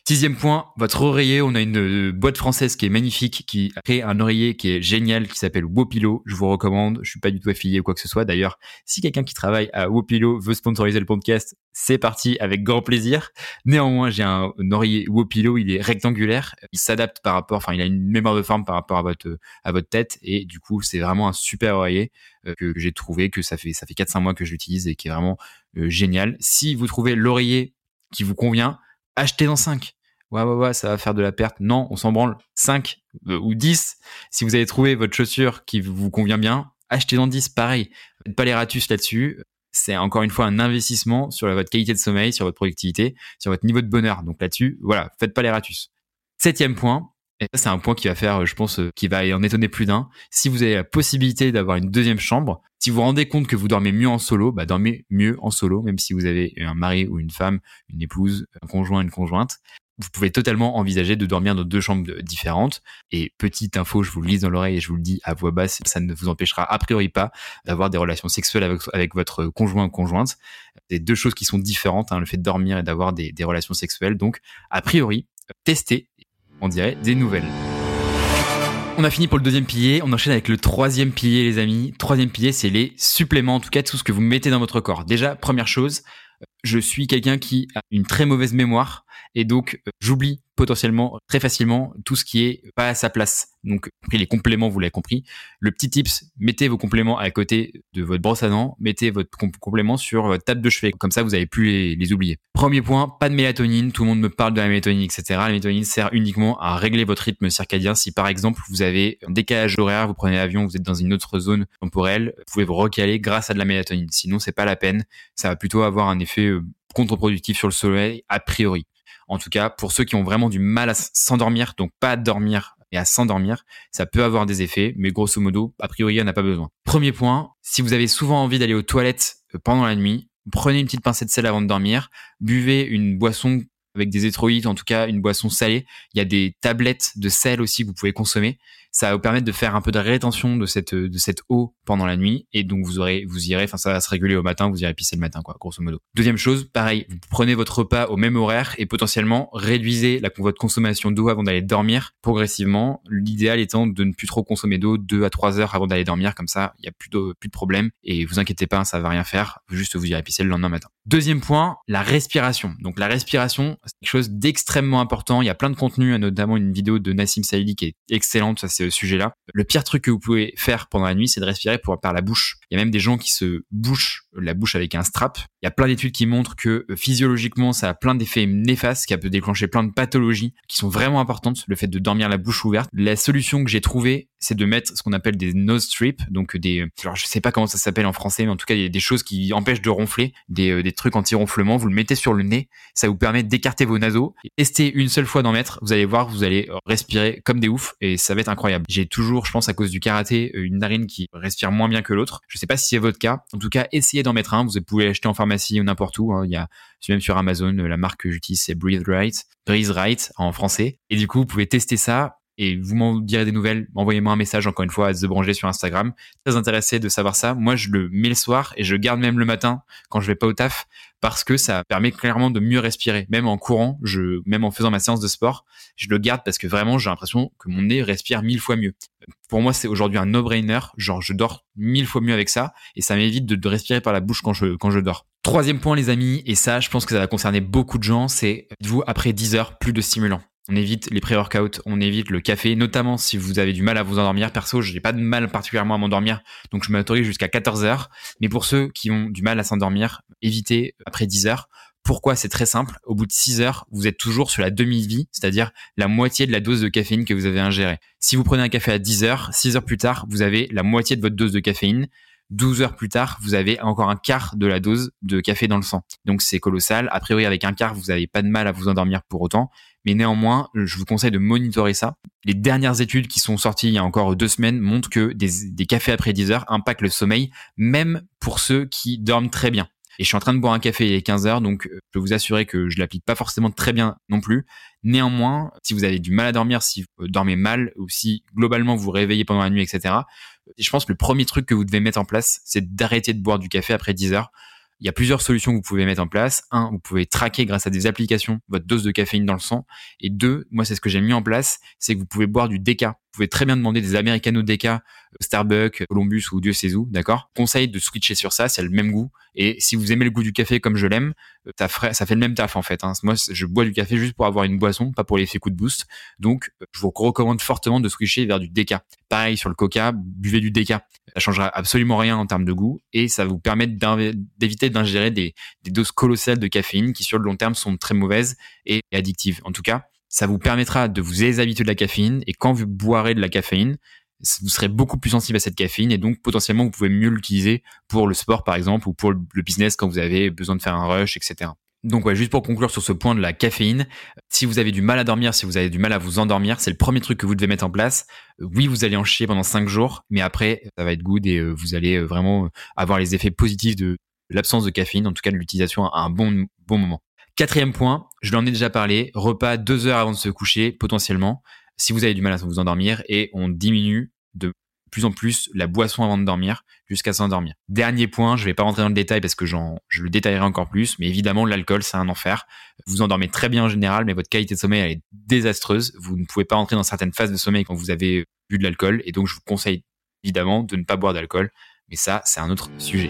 Sixième point, votre oreiller. On a une euh, boîte française qui est magnifique, qui a créé un oreiller qui est génial, qui s'appelle Wopilo. Je vous recommande. Je suis pas du tout affilié ou quoi que ce soit. D'ailleurs, si quelqu'un qui travaille à Wopilo veut sponsoriser le podcast, c'est parti avec grand plaisir. Néanmoins, j'ai un, oreiller Wopilo. Il est rectangulaire. Il s'adapte par rapport, enfin, il a une mémoire de forme par rapport à votre à votre tête et du coup, c'est vraiment un super oreiller euh, que, j'ai trouvé que ça fait ça fait 4-5 mois que je l'utilise et qui est vraiment euh, génial. Si vous trouvez l'oreiller qui vous convient, achetez dans 5. Ouais, ouais, ouais, ça va faire de la perte. Non, on s'en branle. 5 euh, ou 10. Si vous avez trouvé votre chaussure qui vous convient bien, achetez dans 10. Pareil. Faites pas les ratus là-dessus. C'est encore une fois un investissement sur votre qualité de sommeil, sur votre productivité, sur votre niveau de bonheur. Donc là-dessus, voilà, faites pas les ratus. Septième point, et ça c'est un point qui va faire, je pense, euh, qui va en étonner plus d'un. Si vous avez la possibilité d'avoir une deuxième chambre, si vous vous rendez compte que vous dormez mieux en solo, bah dormez mieux en solo, même si vous avez un mari ou une femme, une épouse, un conjoint, une conjointe. Vous pouvez totalement envisager de dormir dans deux chambres différentes. Et petite info, je vous le dans l'oreille et je vous le dis à voix basse, ça ne vous empêchera a priori pas d'avoir des relations sexuelles avec, votre conjoint ou conjointe. C'est deux choses qui sont différentes, hein, le fait de dormir et d'avoir des, des relations sexuelles. Donc, a priori, testez, on dirait, des nouvelles. On a fini pour le deuxième pilier, on enchaîne avec le troisième pilier les amis. Troisième pilier, c'est les suppléments, en tout cas tout ce que vous mettez dans votre corps. Déjà, première chose, je suis quelqu'un qui a une très mauvaise mémoire et donc j'oublie potentiellement très facilement tout ce qui est pas à sa place. Donc, les compléments, vous l'avez compris. Le petit tips, mettez vos compléments à côté de votre brosse à dents, mettez votre complément sur votre table de chevet. Comme ça, vous n'avez plus les, oublier. Premier point, pas de mélatonine. Tout le monde me parle de la mélatonine, etc. La mélatonine sert uniquement à régler votre rythme circadien. Si par exemple, vous avez un décalage horaire, vous prenez l'avion, vous êtes dans une autre zone temporelle, vous pouvez vous recaler grâce à de la mélatonine. Sinon, c'est pas la peine. Ça va plutôt avoir un effet euh, contre-productif sur le soleil, a priori. En tout cas, pour ceux qui ont vraiment du mal à s'endormir, donc pas à dormir et à s'endormir, ça peut avoir des effets, mais grosso modo, a priori, on n'a pas besoin. Premier point, si vous avez souvent envie d'aller aux toilettes euh, pendant la nuit, prenez une petite pincée de sel avant de dormir, buvez une boisson avec des électrolytes, en tout cas une boisson salée. Il y a des tablettes de sel aussi que vous pouvez consommer. Ça va vous permettre de faire un peu de rétention de cette de cette eau pendant la nuit et donc vous aurez vous irez, enfin ça va se réguler au matin, vous irez pisser le matin quoi, grosso modo. Deuxième chose, pareil, vous prenez votre repas au même horaire et potentiellement réduisez la, votre consommation d'eau avant d'aller dormir progressivement. L'idéal étant de ne plus trop consommer d'eau deux à trois heures avant d'aller dormir, comme ça il y a plus de plus de problème et vous inquiétez pas, ça va rien faire, juste vous irez pisser le lendemain matin. Deuxième point, la respiration. Donc la respiration, c'est quelque chose d'extrêmement important. Il y a plein de contenu, notamment une vidéo de Nassim Saïdi qui est excellente sur ce sujet-là. Le pire truc que vous pouvez faire pendant la nuit, c'est de respirer pour, par la bouche. Il y a même des gens qui se bouchent la bouche avec un strap. Il y a plein d'études qui montrent que euh, physiologiquement, ça a plein d'effets néfastes, qui peut déclencher plein de pathologies qui sont vraiment importantes. Le fait de dormir la bouche ouverte. La solution que j'ai trouvée, c'est de mettre ce qu'on appelle des nose strips, donc des, alors je sais pas comment ça s'appelle en français, mais en tout cas il y a des choses qui empêchent de ronfler, des, euh, des trucs anti-ronflement. Vous le mettez sur le nez, ça vous permet d'écarter vos naseaux. Testez une seule fois d'en mettre, vous allez voir, vous allez respirer comme des oufs et ça va être incroyable. J'ai toujours, je pense à cause du karaté, une narine qui respire moins bien que l'autre. Je sais pas si c'est votre cas. En tout cas, essayez d'en mettre un. Vous pouvez l'acheter en pharmacie ou n'importe où. Hein. Il y a même sur Amazon. La marque que j'utilise c'est Breathe Right, Breathe Right en français. Et du coup, vous pouvez tester ça et vous m'en direz des nouvelles. Envoyez-moi un message encore une fois à The Branger sur Instagram. Très intéressé de savoir ça. Moi, je le mets le soir et je garde même le matin quand je vais pas au taf parce que ça permet clairement de mieux respirer. Même en courant, je, même en faisant ma séance de sport, je le garde parce que vraiment, j'ai l'impression que mon nez respire mille fois mieux. Pour moi, c'est aujourd'hui un no-brainer. Genre, je dors mille fois mieux avec ça et ça m'évite de, respirer par la bouche quand je, quand je dors. Troisième point, les amis, et ça, je pense que ça va concerner beaucoup de gens, c'est, vous après 10 heures, plus de stimulants? On évite les pré-workouts, on évite le café, notamment si vous avez du mal à vous endormir. Perso, je n'ai pas de mal particulièrement à m'endormir, donc je m'autorise jusqu'à 14 heures. Mais pour ceux qui ont du mal à s'endormir, évitez après 10 heures. Pourquoi C'est très simple? Au bout de 6 heures, vous êtes toujours sur la demi-vie, c'est-à-dire la moitié de la dose de caféine que vous avez ingérée. Si vous prenez un café à 10 heures, 6 heures plus tard, vous avez la moitié de votre dose de caféine. 12 heures plus tard, vous avez encore un quart de la dose de café dans le sang. Donc c'est colossal. A priori, avec un quart, vous n'avez pas de mal à vous endormir pour autant. Mais néanmoins, je vous conseille de monitorer ça. Les dernières études qui sont sorties il y a encore deux semaines montrent que des, cafés après 10 heures impactent le sommeil, même pour ceux qui dorment très bien. Et je suis en train de boire un café il est 15 heures, donc euh, je peux vous assurer que je l'applique pas forcément très bien non plus. Néanmoins, si vous avez du mal à dormir, si vous dormez mal, ou si globalement vous vous réveillez pendant la nuit, etc., je pense que le premier truc que vous devez mettre en place, c'est d'arrêter de boire du café après 10 heures. Il y a plusieurs solutions que vous pouvez mettre en place. Un, vous pouvez traquer grâce à des applications votre dose de caféine dans le sang. Et deux, moi c'est ce que j'ai mis en place, c'est que vous pouvez boire du déca. Pouvez très bien demander des Americano déca, euh, Starbucks, Columbus ou Dieu sait où, d'accord? Conseil de switcher sur ça, c'est le même goût. Et si vous aimez le goût du café comme je l'aime, euh, ça, fait le même taf en fait. Hein. Moi, je bois du café juste pour avoir une boisson, pas pour l'effet coup de boost. Donc, euh, je vous recommande fortement de switcher vers du déca. Pareil sur le coca, buvez du déca. Ça changera absolument rien en termes de goût et ça vous permet d'éviter d'ingérer des doses colossales de caféine qui sur le long terme sont très mauvaises et addictives. En tout cas, ça vous permettra de vous déshabituer de la caféine et quand vous boirez de la caféine, vous serez beaucoup plus sensible à cette caféine et donc potentiellement vous pouvez mieux l'utiliser pour le sport par exemple ou pour le business quand vous avez besoin de faire un rush, etc. Donc ouais, juste pour conclure sur ce point de la caféine, si vous avez du mal à dormir, si vous avez du mal à vous endormir, c'est le premier truc que vous devez mettre en place. Euh, oui, vous allez en chier pendant 5 jours, mais après, ça va être good et euh, vous allez euh, vraiment avoir les effets positifs de l'absence de caféine, en tout cas de l'utilisation à un bon moment. Quatrième point, je l'en ai déjà parlé, repas deux heures avant de se coucher, potentiellement, si vous avez du mal à vous endormir, et on diminue de plus en plus la boisson avant de dormir jusqu'à s'endormir. Dernier point, je vais pas rentrer dans le détail parce que je le détaillerai encore plus, mais évidemment, l'alcool, c'est un enfer. Vous endormez très bien en général, mais votre qualité de sommeil, elle est désastreuse. Vous ne pouvez pas rentrer dans certaines phases de sommeil quand vous avez bu de l'alcool, et donc je vous conseille évidemment de ne pas boire d'alcool, mais ça, c'est un autre sujet.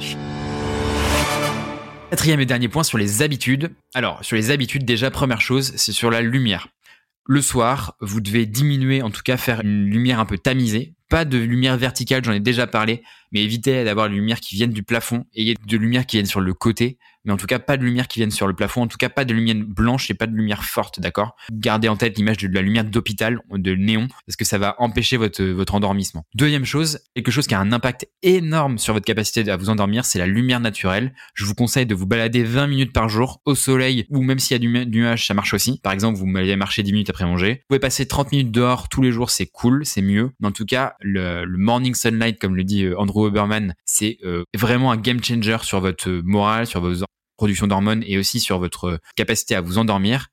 Quatrième et dernier point sur les habitudes. Alors, sur les habitudes, déjà, première chose, c'est sur la lumière. Le soir, vous devez diminuer, en tout cas faire une lumière un peu tamisée. Pas de lumière verticale, j'en ai déjà parlé, mais évitez d'avoir une lumière qui vienne du plafond et de lumière qui vienne sur le côté mais en tout cas pas de lumière qui vienne sur le plafond, en tout cas pas de lumière blanche et pas de lumière forte, d'accord? Gardez en tête l'image de la lumière d'hôpital, de néon, parce que ça va empêcher votre, votre endormissement. Deuxième chose, quelque chose qui a un impact énorme sur votre capacité à vous endormir, c'est la lumière naturelle. Je vous conseille de vous balader 20 minutes par jour au soleil, ou même s'il y a du nuage, ça marche aussi. Par exemple, vous m'allez marcher 10 minutes après manger. Vous pouvez passer 30 minutes dehors tous les jours, c'est cool, c'est mieux. Mais en tout cas, le, morning sunlight, comme le dit euh, Andrew Oberman, c'est euh, vraiment un game changer sur votre morale, sur vos production d'hormones et aussi sur votre capacité à vous endormir.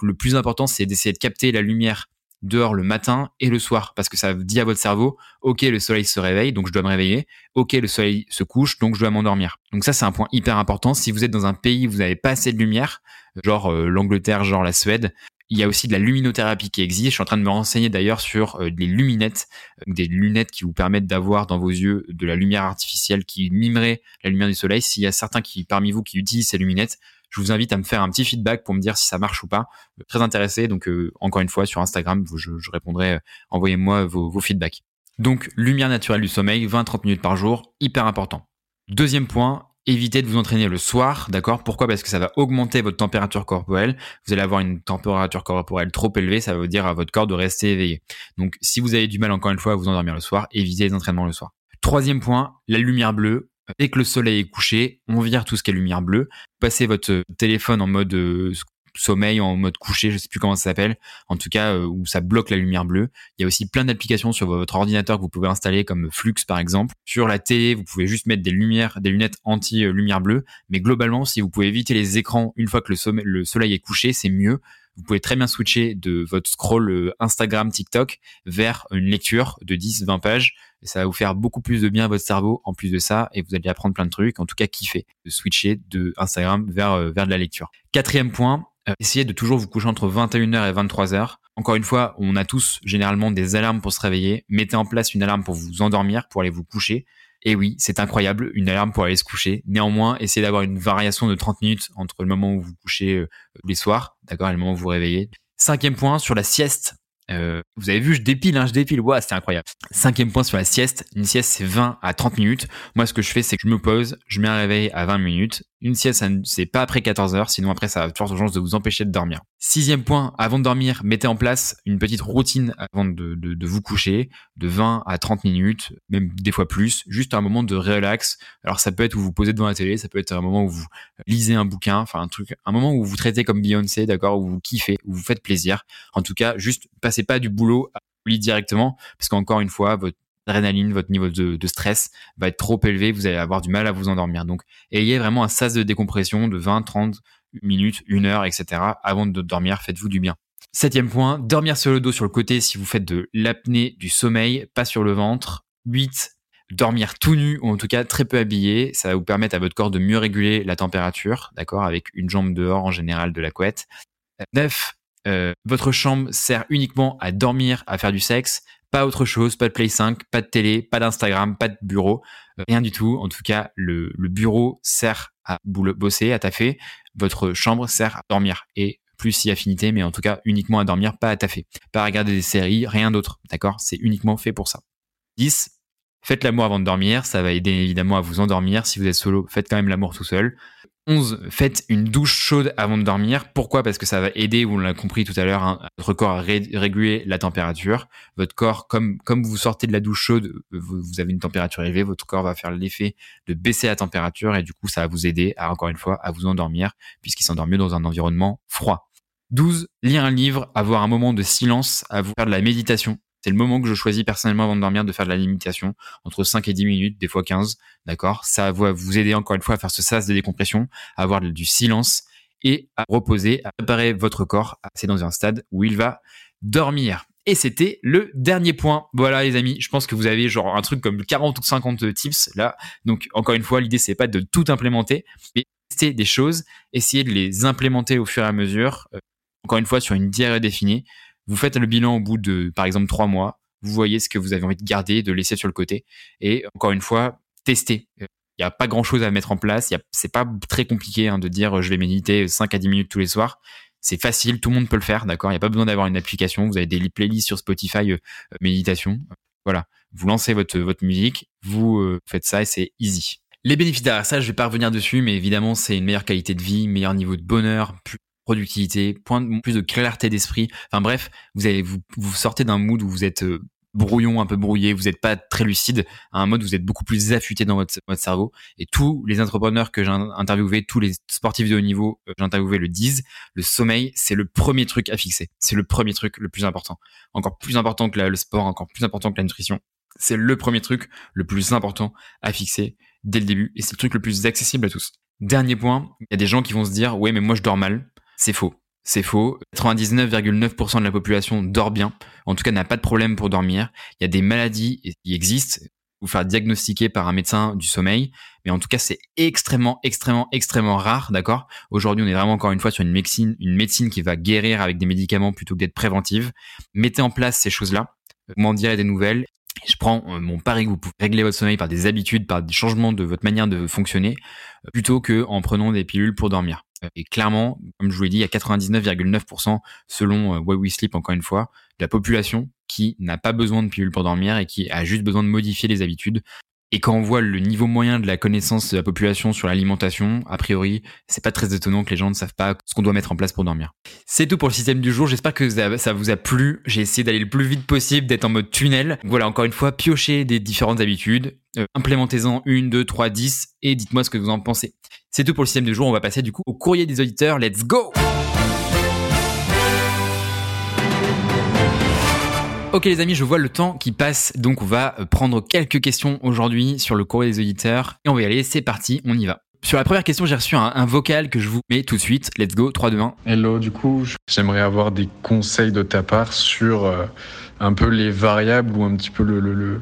le plus important, c'est d'essayer de capter la lumière dehors le matin et le soir parce que ça dit à votre cerveau OK le soleil se réveille donc je dois me réveiller OK le soleil se couche donc je dois m'endormir. Donc ça c'est un point hyper important si vous êtes dans un pays où vous n'avez pas assez de lumière genre euh, l'Angleterre genre la Suède il y a aussi de la luminothérapie qui existe. Je suis en train de me renseigner d'ailleurs sur euh, des luminettes, euh, des lunettes qui vous permettent d'avoir dans vos yeux de la lumière artificielle qui mimerait la lumière du soleil. S'il y a certains qui parmi vous qui utilisent ces luminettes, je vous invite à me faire un petit feedback pour me dire si ça marche ou pas. Euh, très intéressé. Donc encore une fois sur Instagram, je, répondrai. Envoyez-moi vos feedbacks. Donc lumière naturelle du sommeil, 20-30 minutes par jour, hyper important. Deuxième point, évitez de vous entraîner le soir, d'accord? Pourquoi? Parce que ça va augmenter votre température corporelle. Vous allez avoir une température corporelle trop élevée, ça veut dire à votre corps de rester éveillé. Donc, si vous avez du mal encore une fois à vous endormir le soir, évitez les entraînements le soir. Troisième point, la lumière bleue. Dès que le soleil est couché, on vire tout ce qui est lumière bleue. Passez votre téléphone en mode euh, sommeil en mode couché, je sais plus comment ça s'appelle, en tout cas euh, où ça bloque la lumière bleue. Il y a aussi plein d'applications sur votre ordinateur que vous pouvez installer comme Flux par exemple. Sur la télé, vous pouvez juste mettre des lumières, des lunettes anti lumière bleue, mais globalement si vous pouvez éviter les écrans une fois que le, le soleil est couché, c'est mieux. Vous pouvez très bien switcher de votre scroll euh, Instagram, TikTok vers une lecture de 10-20 pages. Et ça va vous faire beaucoup plus de bien à votre cerveau en plus de ça et vous allez apprendre plein de trucs, en tout cas kiffer de switcher de Instagram vers, euh, vers de la lecture. Quatrième point, essayez de toujours vous coucher entre 21h et 23h. Encore une fois, on a tous généralement des alarmes pour se réveiller. Mettez en place une alarme pour vous endormir, pour aller vous coucher. Et oui, c'est incroyable, une alarme pour aller se coucher. Néanmoins, essayez d'avoir une variation de 30 minutes entre le moment où vous couchez euh, les soirs, d'accord, et le moment où vous vous réveillez. Cinquième point, sur la sieste. Euh, vous avez vu, je dépile, hein, je dépile. Waouh, c'est incroyable. Cinquième point sur la sieste. Une sieste, c'est 20 à 30 minutes. Moi, ce que je fais, c'est que je me pose, je mets un réveil à 20 minutes. Une sieste, c'est pas après 14 heures, sinon après, ça a fortes chances de vous empêcher de dormir. Sixième point, avant de dormir, mettez en place une petite routine avant de vous coucher, de 20 à 30 minutes, même des fois plus, juste un moment de relax. Alors, ça peut être où vous posez devant la télé, ça peut être un moment où vous lisez un bouquin, enfin, un truc, un moment où vous traitez comme Beyoncé, d'accord, où vous kiffez, où vous faites plaisir. En tout cas, juste passez pas du boulot à lit directement, parce qu'encore une fois, votre adrénaline, votre niveau de, stress va être trop élevé, vous allez avoir du mal à vous endormir. Donc, ayez vraiment un sas de décompression de 20, 30 minutes, une heure, etc. avant de dormir, faites-vous du bien. Septième point, dormir sur le dos, sur le côté si vous faites de l'apnée du sommeil, pas sur le ventre. 8. Dormir tout nu ou en tout cas très peu habillé, ça va vous permettre à votre corps de mieux réguler la température, d'accord, avec une jambe dehors en général de la couette. 9. Euh, votre chambre sert uniquement à dormir, à faire du sexe, pas autre chose, pas de Play 5, pas de télé, pas d'Instagram, pas de bureau, euh, rien du tout. En tout cas, le, bureau sert à bosser, à taffer. Votre chambre sert à dormir et plus si affinité, mais en tout cas uniquement à dormir, pas à taffer, pas à regarder des séries, rien d'autre. D'accord? C'est uniquement fait pour ça. 10. Faites l'amour avant de dormir, ça va aider évidemment à vous endormir. Si vous êtes solo, faites quand même l'amour tout seul. 11. Faites une douche chaude avant de dormir. Pourquoi? Parce que ça va aider, vous l'avez compris tout à l'heure, hein, votre corps à réguler la température. Votre corps, comme, vous sortez de la douche chaude, vous, vous avez une température élevée, votre corps va faire l'effet de baisser la température et du coup, ça va vous aider, à, encore une fois, à vous endormir puisqu'il s'endort mieux dans un environnement froid. 12. Lire un livre, avoir un moment de silence, à vous faire de la méditation. C'est le moment que je choisis personnellement avant de dormir de faire de la limitation, entre 5 et 10 minutes, des fois 15, d'accord? Ça va vous aider encore une fois à faire ce sas de décompression, à avoir du silence et à reposer, à préparer votre corps à passer dans un stade où il va dormir. Et c'était le dernier point. Voilà les amis, je pense que vous avez genre un truc comme 40 ou 50 tips là. Donc encore une fois, l'idée c'est pas de tout implémenter, mais tester des choses, essayer de les implémenter au fur et à mesure. Euh, encore une fois sur une diarrhée définie. Vous faites le bilan au bout de, par exemple, trois mois. Vous voyez ce que vous avez envie de garder, de laisser sur le côté. Et encore une fois, testez. Il n'y a pas grand chose à mettre en place. C'est pas très compliqué hein, de dire je vais méditer 5 à 10 minutes tous les soirs. C'est facile, tout le monde peut le faire, d'accord? Il n'y a pas besoin d'avoir une application. Vous avez des playlists sur Spotify euh, méditation. Voilà, vous lancez votre votre musique, vous euh, faites ça et c'est easy. Les bénéfices derrière ça, je vais pas revenir dessus, mais évidemment, c'est une meilleure qualité de vie, meilleur niveau de bonheur, productivité, point plus de clarté d'esprit. Enfin bref, vous avez vous, vous sortez d'un mood où vous êtes euh, brouillon, un peu brouillé, vous n'êtes pas très lucide, à un mode où vous êtes beaucoup plus affûté dans votre, votre cerveau. Et tous les entrepreneurs que j'ai interviewés, tous les sportifs de haut niveau que j'ai interviewés le disent, le sommeil, c'est le premier truc à fixer. C'est le premier truc le plus important. Encore plus important que le sport, encore plus important que la nutrition. C'est le premier truc le plus important à fixer dès le début. Et c'est le truc le plus accessible à tous. Dernier point, il y a des gens qui vont se dire, ouais, mais moi je dors mal. C'est faux. C'est faux. 99,9% de la population dort bien. En tout cas, n'a pas de problème pour dormir. Il y a des maladies qui existent. Vous faire diagnostiquer par un médecin du sommeil. Mais en tout cas, c'est extrêmement, extrêmement, extrêmement rare, d'accord? Aujourd'hui, on est vraiment encore une fois sur une médecine, une médecine qui va guérir avec des médicaments plutôt que d'être préventive. Mettez en place ces choses-là. M'en direz des nouvelles. Je prends euh, mon pari que vous pouvez régler votre sommeil par des habitudes, par des changements de votre manière de fonctionner, euh, plutôt que en prenant des pilules pour dormir. Et clairement, comme je vous l'ai dit, il y a 99,9% selon euh, Why We Sleep, encore une fois, de la population qui n'a pas besoin de pilules pour dormir et qui a juste besoin de modifier les habitudes. Et quand on voit le niveau moyen de la connaissance de la population sur l'alimentation, a priori, c'est pas très étonnant que les gens ne savent pas ce qu'on doit mettre en place pour dormir. C'est tout pour le système du jour. J'espère que ça vous a plu. J'ai essayé d'aller le plus vite possible, d'être en mode tunnel. Voilà, encore une fois, piocher des différentes habitudes. Euh, implémentez-en une, deux, trois, dix et dites-moi ce que vous en pensez. C'est tout pour le système du jour. On va passer du coup au courrier des auditeurs. Let's go! Ok les amis, je vois le temps qui passe, donc on va euh, prendre quelques questions aujourd'hui sur le courrier des auditeurs et on va y aller, c'est parti, on y va. Sur la première question, j'ai reçu un, vocal que je vous mets tout de suite. Let's go, 3, 2, 1. Hello, du coup, j'aimerais avoir des conseils de ta part sur euh, un peu les variables ou un petit peu le, le,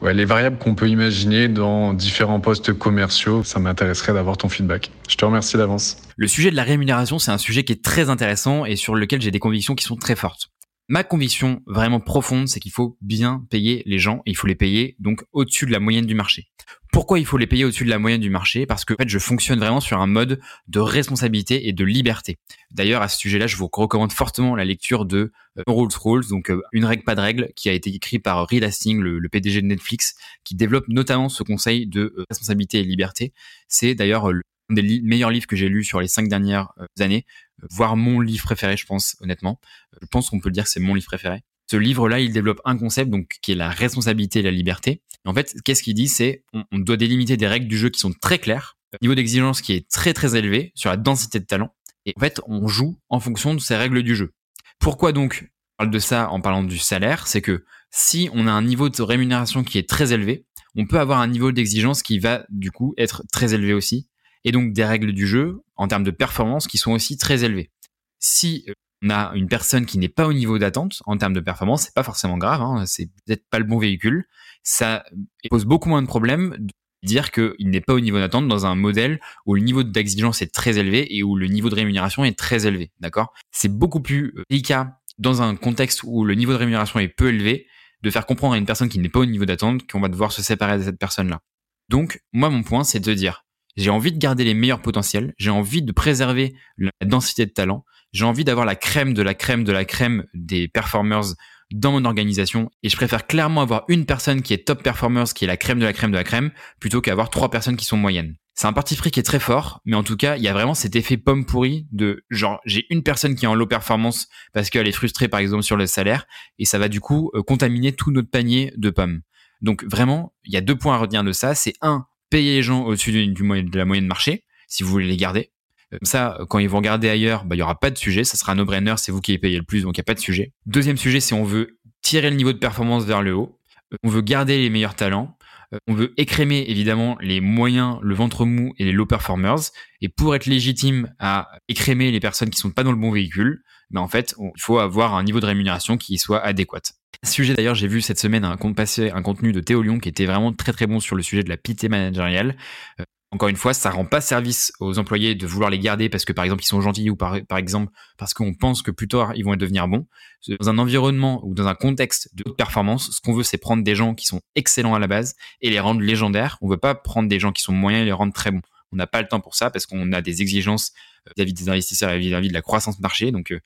Ouais, les variables qu'on peut imaginer dans différents postes commerciaux, ça m'intéresserait d'avoir ton feedback. Je te remercie d'avance. Le sujet de la rémunération, c'est un sujet qui est très intéressant et sur lequel j'ai des convictions qui sont très fortes. Ma conviction vraiment profonde, c'est qu'il faut bien payer les gens et il faut les payer donc au-dessus de la moyenne du marché. Pourquoi il faut les payer au-dessus de la moyenne du marché? Parce que en fait, je fonctionne vraiment sur un mode de responsabilité et de liberté. D'ailleurs, à ce sujet-là, je vous recommande fortement la lecture de euh, Rules Rules, donc euh, une règle pas de règle, qui a été écrit par Reed Hastings, le, PDG de Netflix, qui développe notamment ce conseil de euh, responsabilité et liberté. C'est d'ailleurs l'un des meilleurs livres que j'ai lus sur les cinq dernières années, voire mon livre préféré, je pense, honnêtement. Je pense qu'on peut le dire c'est mon livre préféré. Ce livre-là, il développe un concept donc qui est la responsabilité et la liberté. En fait, qu'est-ce qu'il dit? C'est on, doit délimiter des règles du jeu qui sont très claires, niveau d'exigence qui est très très élevé sur la densité de talent. Et en fait, on joue en fonction de ces règles du jeu. Pourquoi donc on parle de ça en parlant du salaire? C'est que si on a un niveau de rémunération qui est très élevé, on peut avoir un niveau d'exigence qui va du coup être très élevé aussi, et donc des règles du jeu en termes de performance qui sont aussi très élevées. Si euh, on a une personne qui n'est pas au niveau d'attente en termes de performance, c'est pas forcément grave, hein, c'est peut-être pas le bon véhicule. Ça pose beaucoup moins de problèmes de dire qu'il n'est pas au niveau d'attente dans un modèle où le niveau d'exigence est très élevé et où le niveau de rémunération est très élevé, d'accord? C'est beaucoup plus euh, délicat dans un contexte où le niveau de rémunération est peu élevé de faire comprendre à une personne qui n'est pas au niveau d'attente qu'on va devoir se séparer de cette personne-là. Donc, moi, mon point, c'est de dire, j'ai envie de garder les meilleurs potentiels, j'ai envie de préserver la densité de talent, j'ai envie d'avoir la crème de la crème de la crème des performers dans mon organisation et je préfère clairement avoir une personne qui est top performers, qui est la crème de la crème de la crème, plutôt qu'avoir trois personnes qui sont moyennes. C'est un parti pris qui est très fort, mais en tout cas, il y a vraiment cet effet pomme pourrie de genre j'ai une personne qui est en low performance parce qu'elle est frustrée par exemple sur le salaire et ça va du coup euh, contaminer tout notre panier de pommes. Donc vraiment, il y a deux points à retenir de ça. C'est un, payer les gens au-dessus du, de la moyenne marché si vous voulez les garder. Comme ça, quand ils vont regarder ailleurs, bah, il y aura pas de sujet. Ça sera un no-brainer. C'est vous qui les payez le plus, donc il n'y a pas de sujet. Deuxième sujet, c'est on veut tirer le niveau de performance vers le haut. Euh, on veut garder les meilleurs talents. Euh, on veut écrémer évidemment les moyens, le ventre mou et les low performers. Et pour être légitime à écrémer les personnes qui sont pas dans le bon véhicule, bah en fait, il faut avoir un niveau de rémunération qui soit adéquat. Sujet d'ailleurs, j'ai vu cette semaine un compte un contenu de Théo Lyon qui était vraiment très très bon sur le sujet de la pité managériale. Euh, encore une fois, ça rend pas service aux employés de vouloir les garder parce que par exemple ils sont gentils ou par, par exemple parce qu'on pense que plus tard ils vont devenir bons. Dans un environnement ou dans un contexte de haute performance, ce qu'on veut c'est prendre des gens qui sont excellents à la base et les rendre légendaires. On veut pas prendre des gens qui sont moyens et les rendre très bons. On n'a pas le temps pour ça parce qu'on a des exigences euh, vis-à-vis des investisseurs et vis-à-vis de la croissance marché. Donc euh,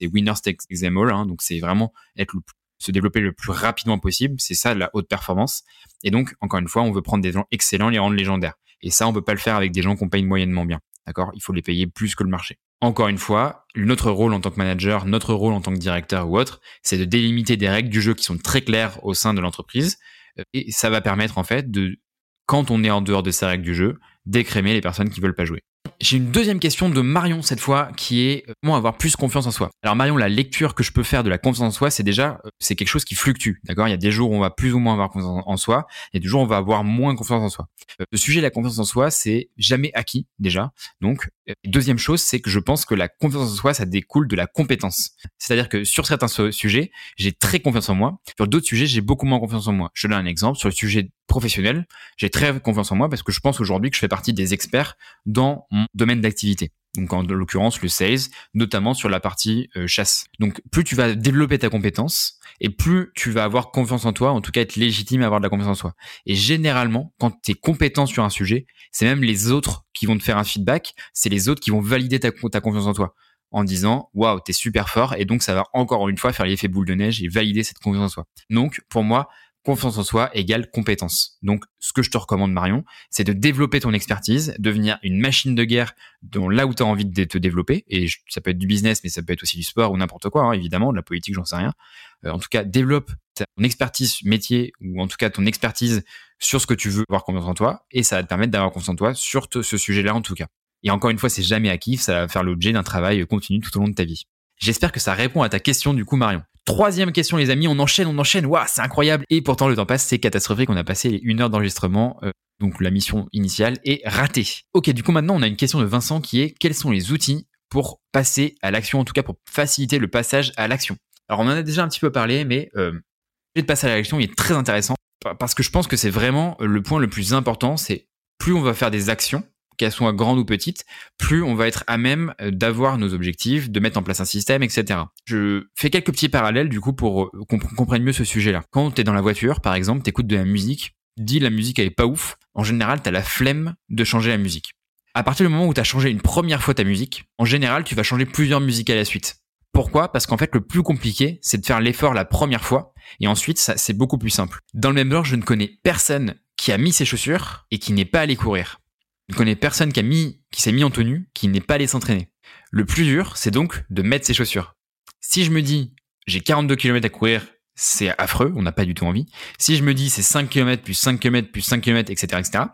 des winners take them all. Hein, donc c'est vraiment être le se développer le plus rapidement possible. C'est ça la haute performance. Et donc encore une fois, on veut prendre des gens excellents, les rendre légendaires. Et ça, on peut pas le faire avec des gens qu'on paye moyennement bien. D'accord? Il faut les payer plus que le marché. Encore une fois, notre rôle en tant que manager, notre rôle en tant que directeur ou autre, c'est de délimiter des règles du jeu qui sont très claires au sein de l'entreprise. Euh, et ça va permettre en fait de, quand on est en dehors de ces règles du jeu, d'écrémer les personnes qui veulent pas jouer. J'ai une deuxième question de Marion cette fois qui est euh, comment avoir plus confiance en soi. Alors Marion, la lecture que je peux faire de la confiance en soi, c'est déjà euh, c'est quelque chose qui fluctue, d'accord? Il y a des jours où on va plus ou moins avoir confiance en soi, il y a des jours où on va avoir moins confiance en soi. Euh, le sujet de la confiance en soi, c'est jamais acquis déjà. Donc deuxième chose, c'est que je pense que la confiance en soi, ça découle de la compétence. C'est-à-dire que sur certains sujets, j'ai très confiance en moi. Sur d'autres sujets, j'ai beaucoup moins confiance en moi. Je donne un exemple sur le sujet professionnel, j'ai très confiance en moi parce que je pense aujourd'hui que je fais partie des experts dans mon domaine d'activité. Donc en l'occurrence le sales, notamment sur la partie euh, chasse. Donc plus tu vas développer ta compétence et plus tu vas avoir confiance en toi, en tout cas être légitime à avoir de la confiance en soi. Et généralement, quand tu es compétent sur un sujet, c'est même les autres qui vont te faire un feedback, c'est les autres qui vont valider ta, ta confiance en toi en disant waouh t'es super fort et donc ça va encore une fois faire l'effet boule de neige et valider cette confiance en soi. Donc pour moi confiance en soi égale compétence. Donc, ce que je te recommande, Marion, c'est de développer ton expertise, devenir une machine de guerre dont là où tu as envie de te développer. Et ça peut être du business, mais ça peut être aussi du sport ou n'importe quoi, hein, évidemment, de la politique, j'en sais rien. Euh, en tout cas, développe ton expertise métier ou en tout cas ton expertise sur ce que tu veux avoir confiance en toi et ça va te permettre d'avoir confiance en toi sur ce sujet-là en tout cas. Et encore une fois, c'est jamais acquis, ça va faire l'objet d'un travail continu tout au long de ta vie. J'espère que ça répond à ta question du coup Marion. Troisième question les amis, on enchaîne, on enchaîne, waouh c'est incroyable. Et pourtant le temps passe, c'est catastrophique, on a passé une heure d'enregistrement, euh, donc la mission initiale est ratée. Ok, du coup maintenant on a une question de Vincent qui est quels sont les outils pour passer à l'action, en tout cas pour faciliter le passage à l'action? Alors on en a déjà un petit peu parlé, mais euh, le passage à l'action est très intéressant parce que je pense que c'est vraiment le point le plus important, c'est plus on va faire des actions, qu'elles soient grandes ou petites, plus on va être à même euh, d'avoir nos objectifs, de mettre en place un système, etc. Je fais quelques petits parallèles du coup pour euh, qu'on comprenne mieux ce sujet-là. Quand tu es dans la voiture, par exemple, t'écoutes de la musique, dis la musique elle est pas ouf, en général t'as la flemme de changer la musique. À partir du moment où tu as changé une première fois ta musique, en général tu vas changer plusieurs musiques à la suite. Pourquoi? Parce qu'en fait, le plus compliqué, c'est de faire l'effort la première fois, et ensuite, c'est beaucoup plus simple. Dans le même genre, je ne connais personne qui a mis ses chaussures et qui n'est pas allé courir. Je ne connais personne qui a qui s'est mis en tenue, qui n'est pas allé s'entraîner. Le plus dur, c'est donc de mettre ses chaussures. Si je me dis, j'ai 42 km à courir, c'est affreux, on n'a pas du tout envie. Si je me dis, c'est 5 km, plus 5 km, plus 5 km, etc., etc.,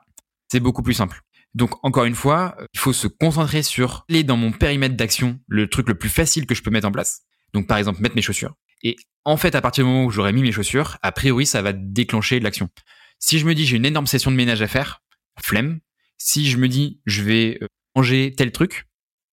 c'est beaucoup plus simple. Donc encore une fois, il faut se concentrer sur les dans mon périmètre d'action, le truc le plus facile que je peux mettre en place. Donc par exemple mettre mes chaussures. Et en fait, à partir du moment où j'aurai mis mes chaussures, a priori ça va déclencher l'action. Si je me dis j'ai une énorme session de ménage à faire, flemme. Si je me dis je vais euh, manger tel truc,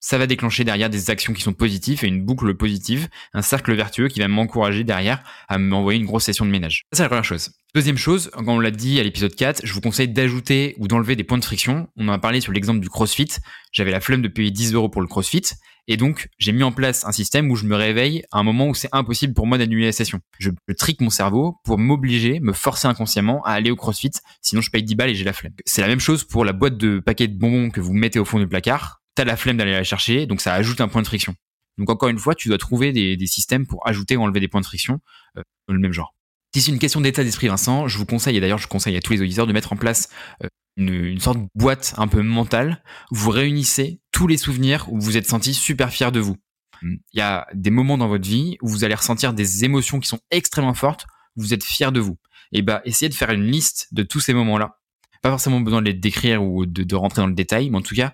ça va déclencher derrière des actions qui sont positives et une boucle positive, un cercle vertueux qui va m'encourager derrière à m'envoyer une grosse session de ménage. Ça, c'est la première chose. Deuxième chose, quand on l'a dit à l'épisode 4, je vous conseille d'ajouter ou d'enlever des points de friction. On en a parlé sur l'exemple du CrossFit. J'avais la flemme de payer 10 euros pour le CrossFit. Et donc, j'ai mis en place un système où je me réveille à un moment où c'est impossible pour moi d'annuler la session. Je, je trique mon cerveau pour m'obliger, me forcer inconsciemment à aller au CrossFit. Sinon, je paye 10 balles et j'ai la flemme. C'est la même chose pour la boîte de paquets de bonbons que vous mettez au fond du placard t'as la flemme d'aller la chercher, donc ça ajoute un point de friction. Donc encore une fois, tu dois trouver des, systèmes pour ajouter ou enlever des points de friction euh, le même genre. Si c'est une question d'état d'esprit, Vincent, je vous conseille, et d'ailleurs je conseille à tous les auditeurs de mettre en place euh, une, sorte de boîte un peu mentale où vous réunissez tous les souvenirs où vous vous êtes senti super fier de vous. Il y a des moments dans votre vie où vous allez ressentir des émotions qui sont extrêmement fortes, où vous êtes fier de vous. Et bah, essayez de faire une liste de tous ces moments-là. Pas forcément besoin de les décrire ou de, de rentrer dans le détail, mais en tout cas,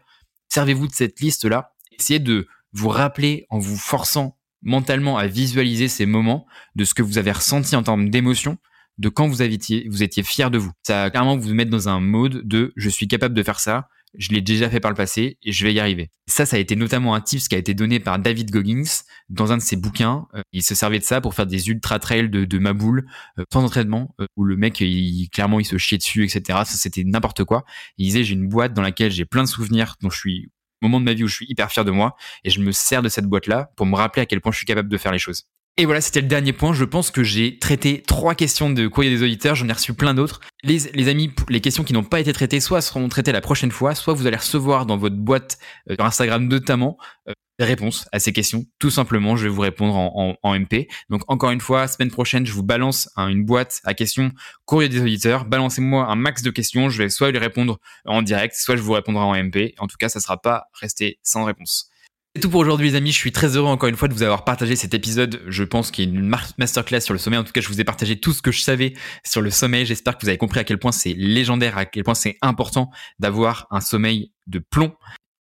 servez-vous de cette liste-là. Essayez de vous rappeler en vous forçant mentalement à visualiser ces moments de ce que vous avez ressenti en termes d'émotion, de quand vous, aviez, vous étiez fier de vous. Ça va clairement vous mettre dans un mode de je suis capable de faire ça, je l'ai déjà fait par le passé et je vais y arriver. Ça, ça a été notamment un tips qui a été donné par David Goggins dans un de ses bouquins. Euh, il se servait de ça pour faire des ultra trails de, de Maboule euh, sans entraînement, euh, où le mec, il, clairement, il se chiait dessus, etc. Ça, c'était n'importe quoi. Il disait, j'ai une boîte dans laquelle j'ai plein de souvenirs dont je suis moment de ma vie où je suis hyper fier de moi et je me sers de cette boîte là pour me rappeler à quel point je suis capable de faire les choses. Et voilà, c'était le dernier point. Je pense que j'ai traité trois questions de courrier des auditeurs. J'en ai reçu plein d'autres. Les, amis, les questions qui n'ont pas été traitées, soit seront traitées la prochaine fois, soit vous allez recevoir dans votre boîte euh, sur Instagram notamment euh, des réponses à ces questions. Tout simplement, je vais vous répondre en, MP. Donc encore une fois, semaine prochaine, je vous balance une boîte à questions courrier des auditeurs. Balancez-moi un max de questions. Je vais soit les répondre en direct, soit je vous répondrai en MP. En tout cas, ça sera pas resté sans réponse. C'est tout pour aujourd'hui les amis, je suis très heureux encore une fois de vous avoir partagé cet épisode, je pense qu'il y a une masterclass sur le sommeil, en tout cas je vous ai partagé tout ce que je savais sur le sommeil, j'espère que vous avez compris à quel point c'est légendaire, à quel point c'est important d'avoir un sommeil de plomb.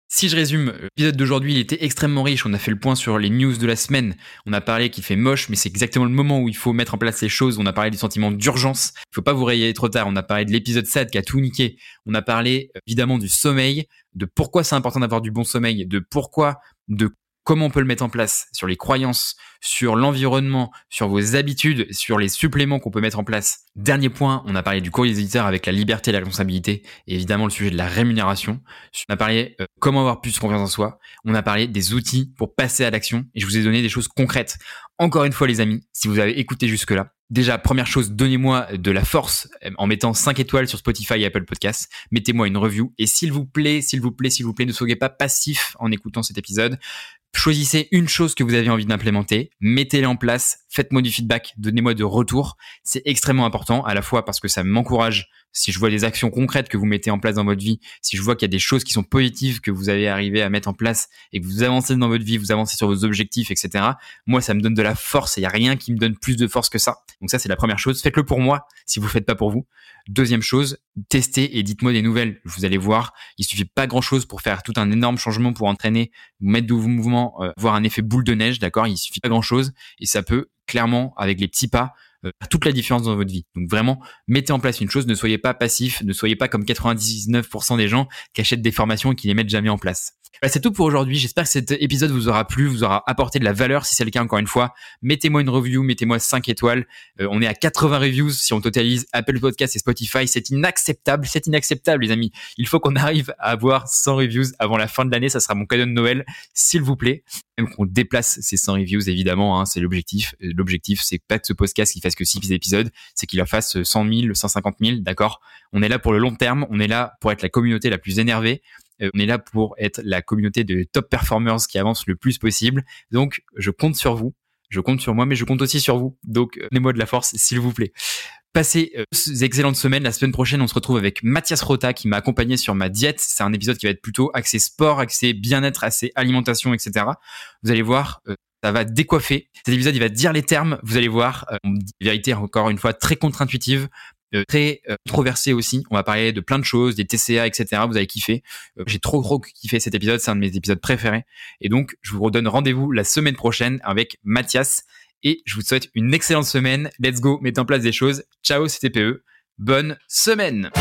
Si je résume, l'épisode d'aujourd'hui, il était extrêmement riche. On a fait le point sur les news de la semaine. On a parlé qu'il fait moche, mais c'est exactement le moment où il faut mettre en place les choses. On a parlé du sentiment d'urgence. Il faut pas vous réveiller trop tard. On a parlé de l'épisode 7 qui a tout niqué. On a parlé évidemment du sommeil, de pourquoi c'est important d'avoir du bon sommeil, de pourquoi de comment on peut le mettre en place, sur les croyances, sur l'environnement, sur vos habitudes, sur les suppléments qu'on peut mettre en place. Dernier point, on a parlé du courrier des éditeurs avec la liberté et la responsabilité, et évidemment le sujet de la rémunération. On a parlé euh, comment avoir plus confiance en soi. On a parlé des outils pour passer à l'action, et je vous ai donné des choses concrètes. Encore une fois les amis, si vous avez écouté jusque-là, Déjà, première chose, donnez-moi de la force euh, en mettant 5 étoiles sur Spotify et Apple Podcasts. Mettez-moi une review. Et s'il vous plaît, s'il vous plaît, s'il vous plaît, ne soyez pas passif en écoutant cet épisode. Choisissez une chose que vous avez envie d'implémenter, mettez-la en place, faites-moi du feedback, donnez-moi de retour. C'est extrêmement important, à la fois parce que ça m'encourage si je vois des actions concrètes que vous mettez en place dans votre vie, si je vois qu'il y a des choses qui sont positives que vous avez arrivé à mettre en place et que vous avancez dans votre vie, vous avancez sur vos objectifs, etc. Moi, ça me donne de la force et il n'y a rien qui me donne plus de force que ça. Donc ça, c'est la première chose. Faites-le pour moi si vous ne faites pas pour vous. Deuxième chose, testez et dites-moi des nouvelles. Vous allez voir, il suffit pas grand-chose pour faire tout un énorme changement pour entraîner, mettre de vos mouvements, euh, voir un effet boule de neige, d'accord? Il suffit pas grand-chose et ça peut clairement, avec les petits pas, toute la différence dans votre vie. Donc vraiment, mettez en place une chose, ne soyez pas passif, ne soyez pas comme 99% des gens qui achètent des formations et qui les mettent jamais en place. C'est tout pour aujourd'hui. J'espère que cet épisode vous aura plu, vous aura apporté de la valeur. Si c'est le cas, encore une fois, mettez-moi une review, mettez-moi 5 étoiles. Euh, on est à 80 reviews si on totalise Apple Podcast et Spotify. C'est inacceptable, c'est inacceptable, les amis. Il faut qu'on arrive à avoir 100 reviews avant la fin de l'année. Ça sera mon cadeau de Noël, s'il vous plaît. Même qu'on déplace ces 100 reviews, évidemment, hein, c'est l'objectif. L'objectif, c'est pas que ce podcast qui fasse que 6 épisodes, c'est qu'il en fasse 100 000, 150 000, d'accord? On est là pour le long terme, on est là pour être la communauté la plus énervée. Euh, on est là pour être la communauté de top performers qui avance le plus possible. Donc, je compte sur vous. Je compte sur moi, mais je compte aussi sur vous. Donc, euh, donnez-moi de la force, s'il vous plaît. Passez euh, excellentes semaines. La semaine prochaine, on se retrouve avec Mathias Rota qui m'a accompagné sur ma diète. C'est un épisode qui va être plutôt axé sport, axé bien-être, axé alimentation, etc. Vous allez voir, ça va décoiffer. Cet épisode, il va dire les termes. Vous allez voir, une vérité encore une fois très contre-intuitive. Euh, très euh, controversé aussi. On va parler de plein de choses, des TCA, etc. Vous allez kiffer. Euh, j'ai trop trop kiffé cet épisode, c'est un de mes épisodes préférés. Et donc, je vous redonne rendez-vous la semaine prochaine avec Mathias. Et je vous souhaite une excellente semaine. Let's go, mettez en place des choses. Ciao, c'était PE. Bonne semaine.